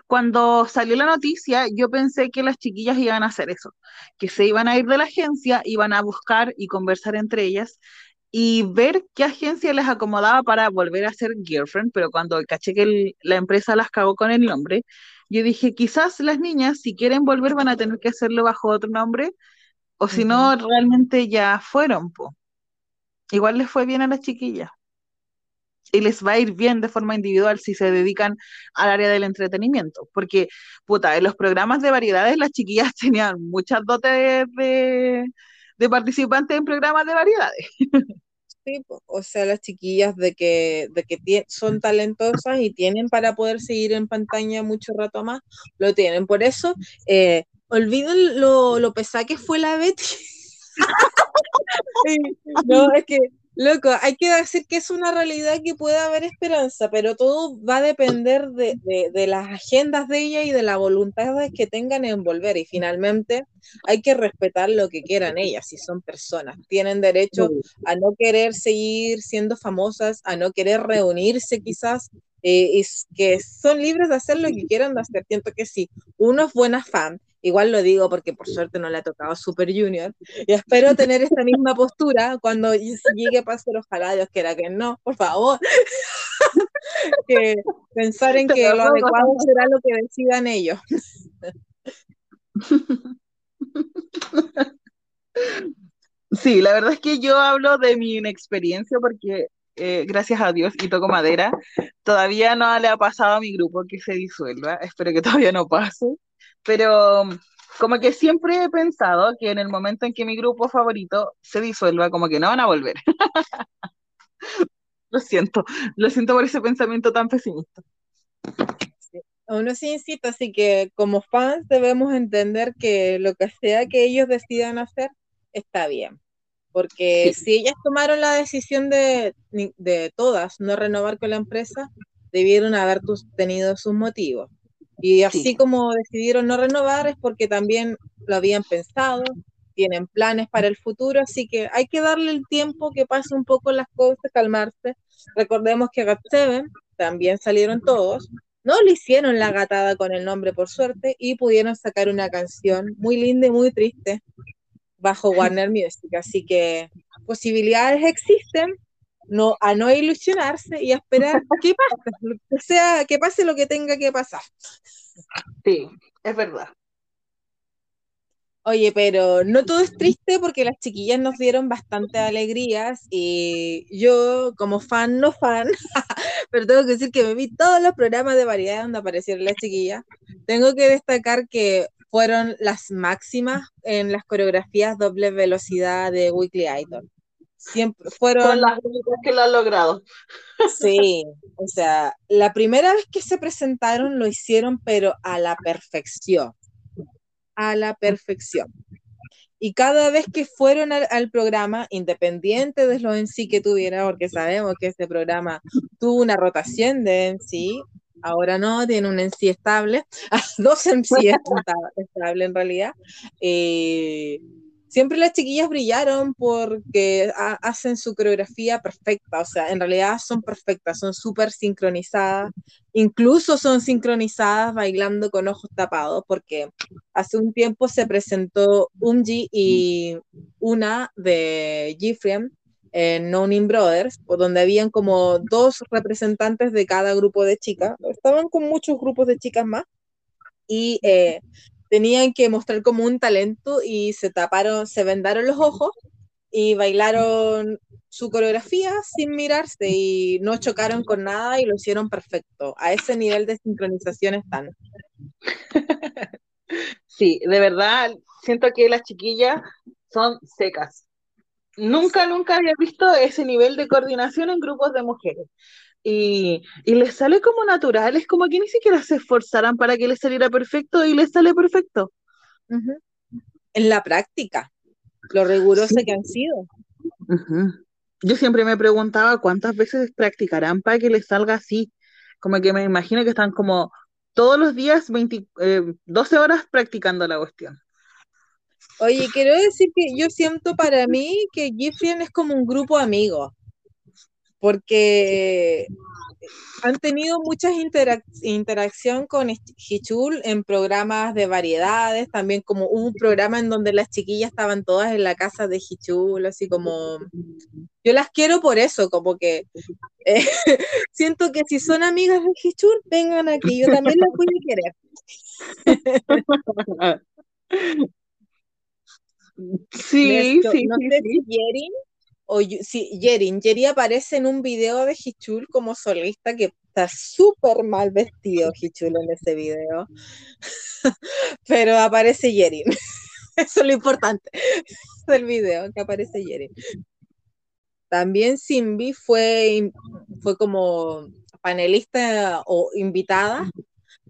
Cuando salió la noticia, yo pensé que las chiquillas iban a hacer eso, que se iban a ir de la agencia, iban a buscar y conversar entre ellas y ver qué agencia les acomodaba para volver a ser girlfriend, pero cuando caché que el- la empresa las cagó con el nombre, yo dije, quizás las niñas, si quieren volver, van a tener que hacerlo bajo otro nombre, o si no, realmente ya fueron, po. Igual les fue bien a las chiquillas. Y les va a ir bien de forma individual si se dedican al área del entretenimiento. Porque, puta, en los programas de variedades las chiquillas tenían muchas dotes de, de participantes en programas de variedades. Sí, o sea, las chiquillas de que, de que son talentosas y tienen para poder seguir en pantalla mucho rato más, lo tienen. Por eso, eh, olviden lo, lo pesada que fue la Betty. No, es que, loco, hay que decir que es una realidad que puede haber esperanza, pero todo va a depender de, de- de las agendas de ella y de la voluntad que tengan en volver. Y finalmente hay que respetar lo que quieran ellas, si son personas. Tienen derecho a no querer seguir siendo famosas, a no querer reunirse quizás, eh, y que son libres de hacer lo que quieran de hacer. Siento que sí, uno es buena fan, igual lo digo porque por suerte no le ha tocado Super Junior, y espero tener esta misma postura cuando llegue a pasar, ojalá Dios quiera que no, por favor. que pensar en que lo adecuado será lo que decidan ellos. Sí, la verdad es que yo hablo de mi inexperiencia porque, eh, gracias a Dios, y toco madera, todavía no le ha pasado a mi grupo que se disuelva. Espero que todavía no pase. Pero mm, como que siempre he pensado que en el momento en que mi grupo favorito se disuelva, como que no van a volver. Lo siento, lo siento por ese pensamiento tan pesimista. Aún así insisto, así que como fans debemos entender que lo que sea que ellos decidan hacer está bien. Porque Sí. si ellas tomaron la decisión de, de todas no renovar con la empresa, debieron haber tus- tenido sus motivos. Y así Sí. como decidieron no renovar es porque también lo habían pensado, tienen planes para el futuro, así que hay que darle el tiempo que pase un poco las cosas, calmarse. Recordemos que GOT7 también salieron todos, no le hicieron la gatada con el nombre por suerte y pudieron sacar una canción muy linda y muy triste bajo Warner Music, así que posibilidades existen, no, a no ilusionarse y a esperar que pase, que sea, que pase lo que tenga que pasar. Sí, es verdad. Oye, pero no todo es triste porque las chiquillas nos dieron bastante alegrías y yo como fan, no fan, pero tengo que decir que me vi todos los programas de variedad donde aparecieron las chiquillas. Tengo que destacar que fueron las máximas en las coreografías doble velocidad de Weekly Idol. Siempre Son fueron, las únicas que lo han logrado. sí, o sea, la primera vez que se presentaron lo hicieron pero a la perfección, a la perfección. Y cada vez que fueron al, al programa, independiente de los en sí que tuviera, porque sabemos que este programa tuvo una rotación de en sí, ahora no, tiene un en sí estable, dos en sí estables en realidad. Eh, siempre las chiquillas brillaron porque ha- hacen su coreografía perfecta, o sea, en realidad son perfectas, son súper sincronizadas, incluso son sincronizadas bailando con ojos tapados, porque hace un tiempo se presentó Umji y una de Gifriem en No Name Brothers, donde habían como dos representantes de cada grupo de chicas, estaban con muchos grupos de chicas más, y eh, tenían que mostrar como un talento y se taparon, se vendaron los ojos y bailaron su coreografía sin mirarse y no chocaron con nada y lo hicieron perfecto. A ese nivel de sincronización están. Sí, de verdad, siento que las chiquillas son secas. Nunca, nunca había visto ese nivel de coordinación en grupos de mujeres. Y, y les sale como natural, es como que ni siquiera se esforzaran para que les saliera perfecto y les sale perfecto. En la práctica, lo riguroso Sí. que han sido. Yo siempre me preguntaba cuántas veces practicarán para que les salga así. Como que me imagino que están como todos los días 20, eh, 12 horas practicando la cuestión. Oye, quiero decir que yo siento para mí que Gifrien es como un grupo amigo, porque han tenido muchas interac- interacción con Hichul en programas de variedades, también como hubo un programa en donde las chiquillas estaban todas en la casa de Hichul, así como yo las quiero por eso, como que eh, siento que si son amigas de Hichul, vengan aquí, yo también las voy a querer. Sí, Esto, sí, no sí, sé sí. si Yerin o si Yerin, Yeri aparece en un video de Hichul como solista que está súper mal vestido Hichul en ese video, pero aparece Yerin. Eso es lo importante del video, que aparece Yerin. También Simbi fue, fue como panelista o invitada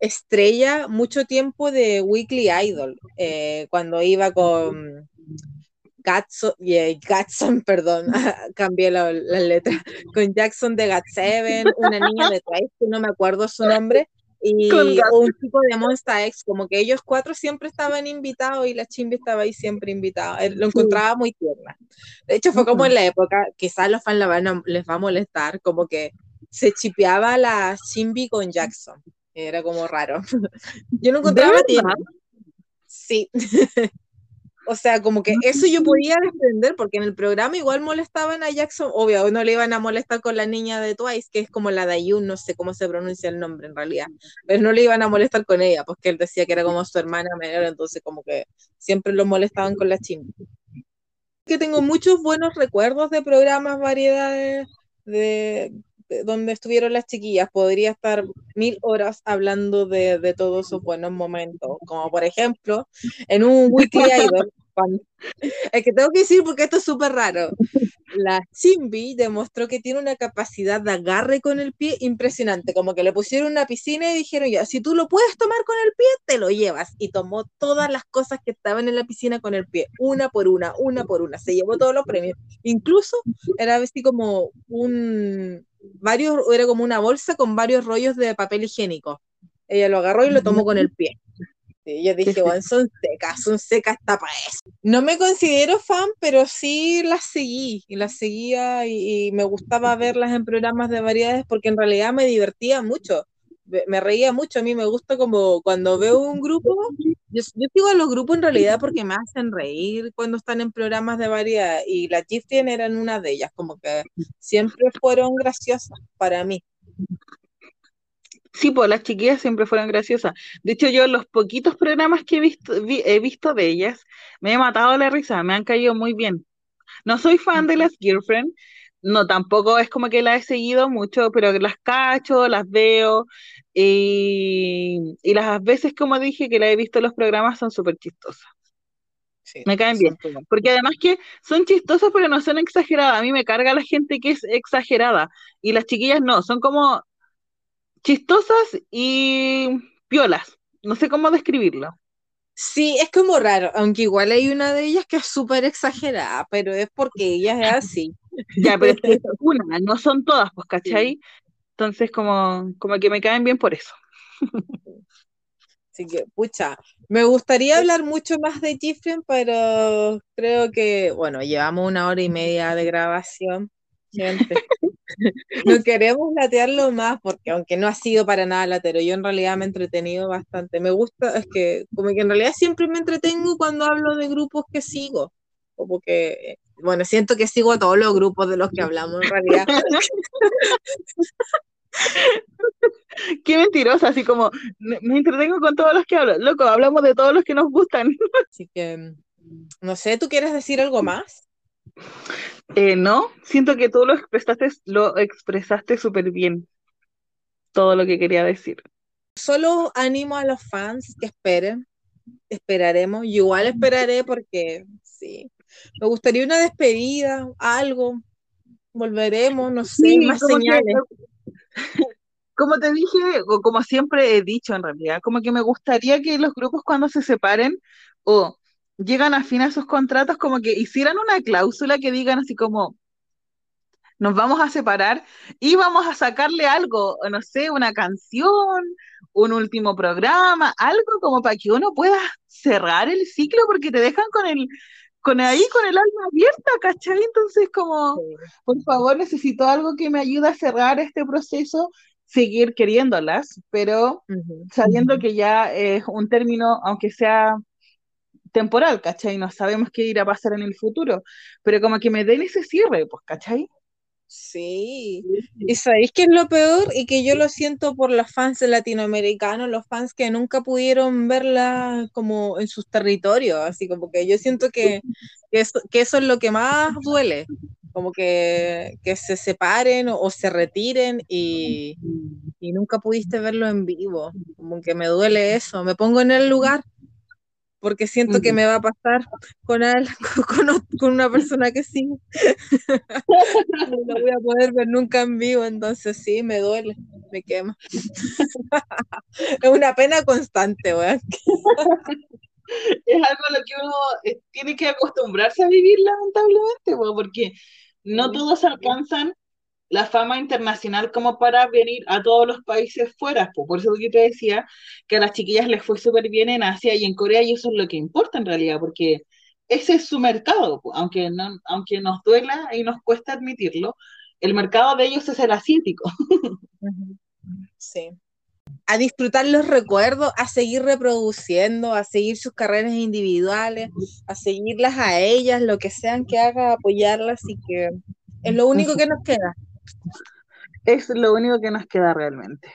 estrella mucho tiempo de Weekly Idol, eh, cuando iba con Gatson, yeah, Gatson, perdón, cambié la, la letra, con Jackson de GAT7, una niña de Twice, que no me acuerdo su nombre, y Gat- un chico de Monsta X, como que ellos cuatro siempre estaban invitados y la Chimbi estaba ahí siempre invitada. Eh, Lo encontraba muy tierna. De hecho, fue como en la época, quizás los fans la van a- les va a molestar, como que se chipeaba la Chimbi con Jackson. Era como raro. Yo lo encontraba tierno. Sí. O sea, como que eso yo podía desprender, porque en el programa igual molestaban a Jackson, obvio, no le iban a molestar con la niña de Twice, que es como la Dayun, no sé cómo se pronuncia el nombre en realidad, pero no le iban a molestar con ella, porque él decía que era como su hermana menor, entonces como que siempre lo molestaban con la chimba. Que tengo muchos buenos recuerdos de programas, variedades, de, de donde estuvieron las chiquillas, podría estar mil horas hablando de, de todos esos buenos momentos, como por ejemplo, en un Weekly Idol, es que tengo que decir porque esto es súper raro. La Chimbi demostró que tiene una capacidad de agarre con el pie impresionante, como que le pusieron una piscina y dijeron ya, si tú lo puedes tomar con el pie, te lo llevas. Y tomó todas las cosas que estaban en la piscina con el pie, una por una, una por una. Se llevó todos los premios. Incluso era así como un, varios, era como una bolsa con varios rollos de papel higiénico. Ella lo agarró y lo tomó con el pie. Yo dije, bueno, son secas, son secas hasta para eso. No me considero fan, pero sí las seguí, y las seguía y, y me gustaba verlas en programas de variedades porque en realidad me divertía mucho, me reía mucho, a mí me gusta como cuando veo un grupo, yo, yo sigo a los grupos en realidad porque me hacen reír cuando están en programas de variedad y las Giften eran una de ellas, como que siempre fueron graciosas para mí. Sí, pues las chiquillas siempre fueron graciosas. De hecho, yo los poquitos programas que he visto, vi- he visto de ellas, me he matado la risa, me han caído muy bien. No soy fan de las Girlfriend, no tampoco es como que las he seguido mucho, pero las cacho, las veo, y, y las veces, como dije, que las he visto en los programas son súper chistosas. Sí, Me caen bien. Porque además que son chistosas, pero no son exageradas. A mí me carga la gente que es exagerada. Y las chiquillas no, son como chistosas y piolas. No sé cómo describirlo. Sí, es como raro, aunque igual hay una de ellas que es súper exagerada, pero es porque ella es así. Ya, pero es una, no son todas, pues, ¿cachai? Entonces, como, como que me caen bien por eso. Así que, pucha, me gustaría hablar mucho más de Gifren, pero creo que, bueno, llevamos una hora y media de grabación, gente. No queremos latearlo más porque aunque no ha sido para nada latero, yo en realidad me he entretenido bastante. Me gusta, es que como que en realidad siempre me entretengo cuando hablo de grupos que sigo. Como que, bueno, siento que sigo a todos los grupos de los que hablamos en realidad. Qué mentirosa, así como me me entretengo con todos los que hablo. Loco, hablamos de todos los que nos gustan. Así que, no sé, ¿tú quieres decir algo más? Eh, no, siento que tú lo expresaste, lo expresaste súper bien. Todo lo que quería decir. Solo animo a los fans que esperen, esperaremos, yo igual esperaré porque sí, me gustaría una despedida, algo, volveremos, no sé, Sí, más que- señales. como te dije, o como siempre he dicho en realidad, como que me gustaría que los grupos cuando se separen o llegan a fin a sus contratos, como que hicieran una cláusula que digan así como, nos vamos a separar y vamos a sacarle algo, no sé, una canción, un último programa, algo como para que uno pueda cerrar el ciclo, porque te dejan con el, con ahí, con el alma abierta, ¿cachai? Entonces como... Por favor, necesito algo que me ayude a cerrar este proceso, seguir queriéndolas, pero sabiendo que ya es un término, aunque sea temporal, ¿cachai? No sabemos qué irá a pasar en el futuro, pero como que me den ese cierre, pues, ¿cachai? Sí, y sabéis qué es lo peor y que yo lo siento por los fans latinoamericanos, los fans que nunca pudieron verla como en sus territorios, así como que yo siento que, que eso, que eso es lo que más duele, como que, que se separen o, o se retiren y, y nunca pudiste verlo en vivo, como que me duele eso, me pongo en el lugar porque siento que me va a pasar con, con, con- una persona que sí, no lo voy a poder ver nunca en vivo, entonces sí, me duele, me quema. Es una pena constante, weón. Es algo a lo que uno eh, tiene que acostumbrarse a vivir, lamentablemente, pues, porque no todos alcanzan la fama internacional como para venir a todos los países fuera. Por eso que te decía que a las chiquillas les fue súper bien en Asia y en Corea, y eso es lo que importa en realidad, porque ese es su mercado, aunque, no, aunque nos duela y nos cuesta admitirlo, el mercado de ellos es el asiático. Sí. A disfrutar los recuerdos, a seguir reproduciendo, a seguir sus carreras individuales, a seguirlas a ellas, lo que sean que haga, apoyarlas y que es lo único que nos queda. Es lo único que nos queda realmente.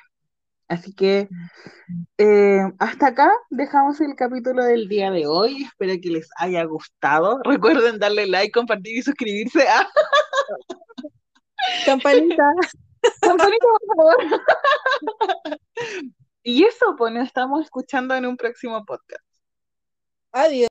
Así que eh, hasta acá dejamos el capítulo del día de hoy. Espero que les haya gustado. Recuerden darle like, compartir y suscribirse a Campanita. Campanita, por favor. Y eso, pues nos estamos escuchando en un próximo podcast. Adiós.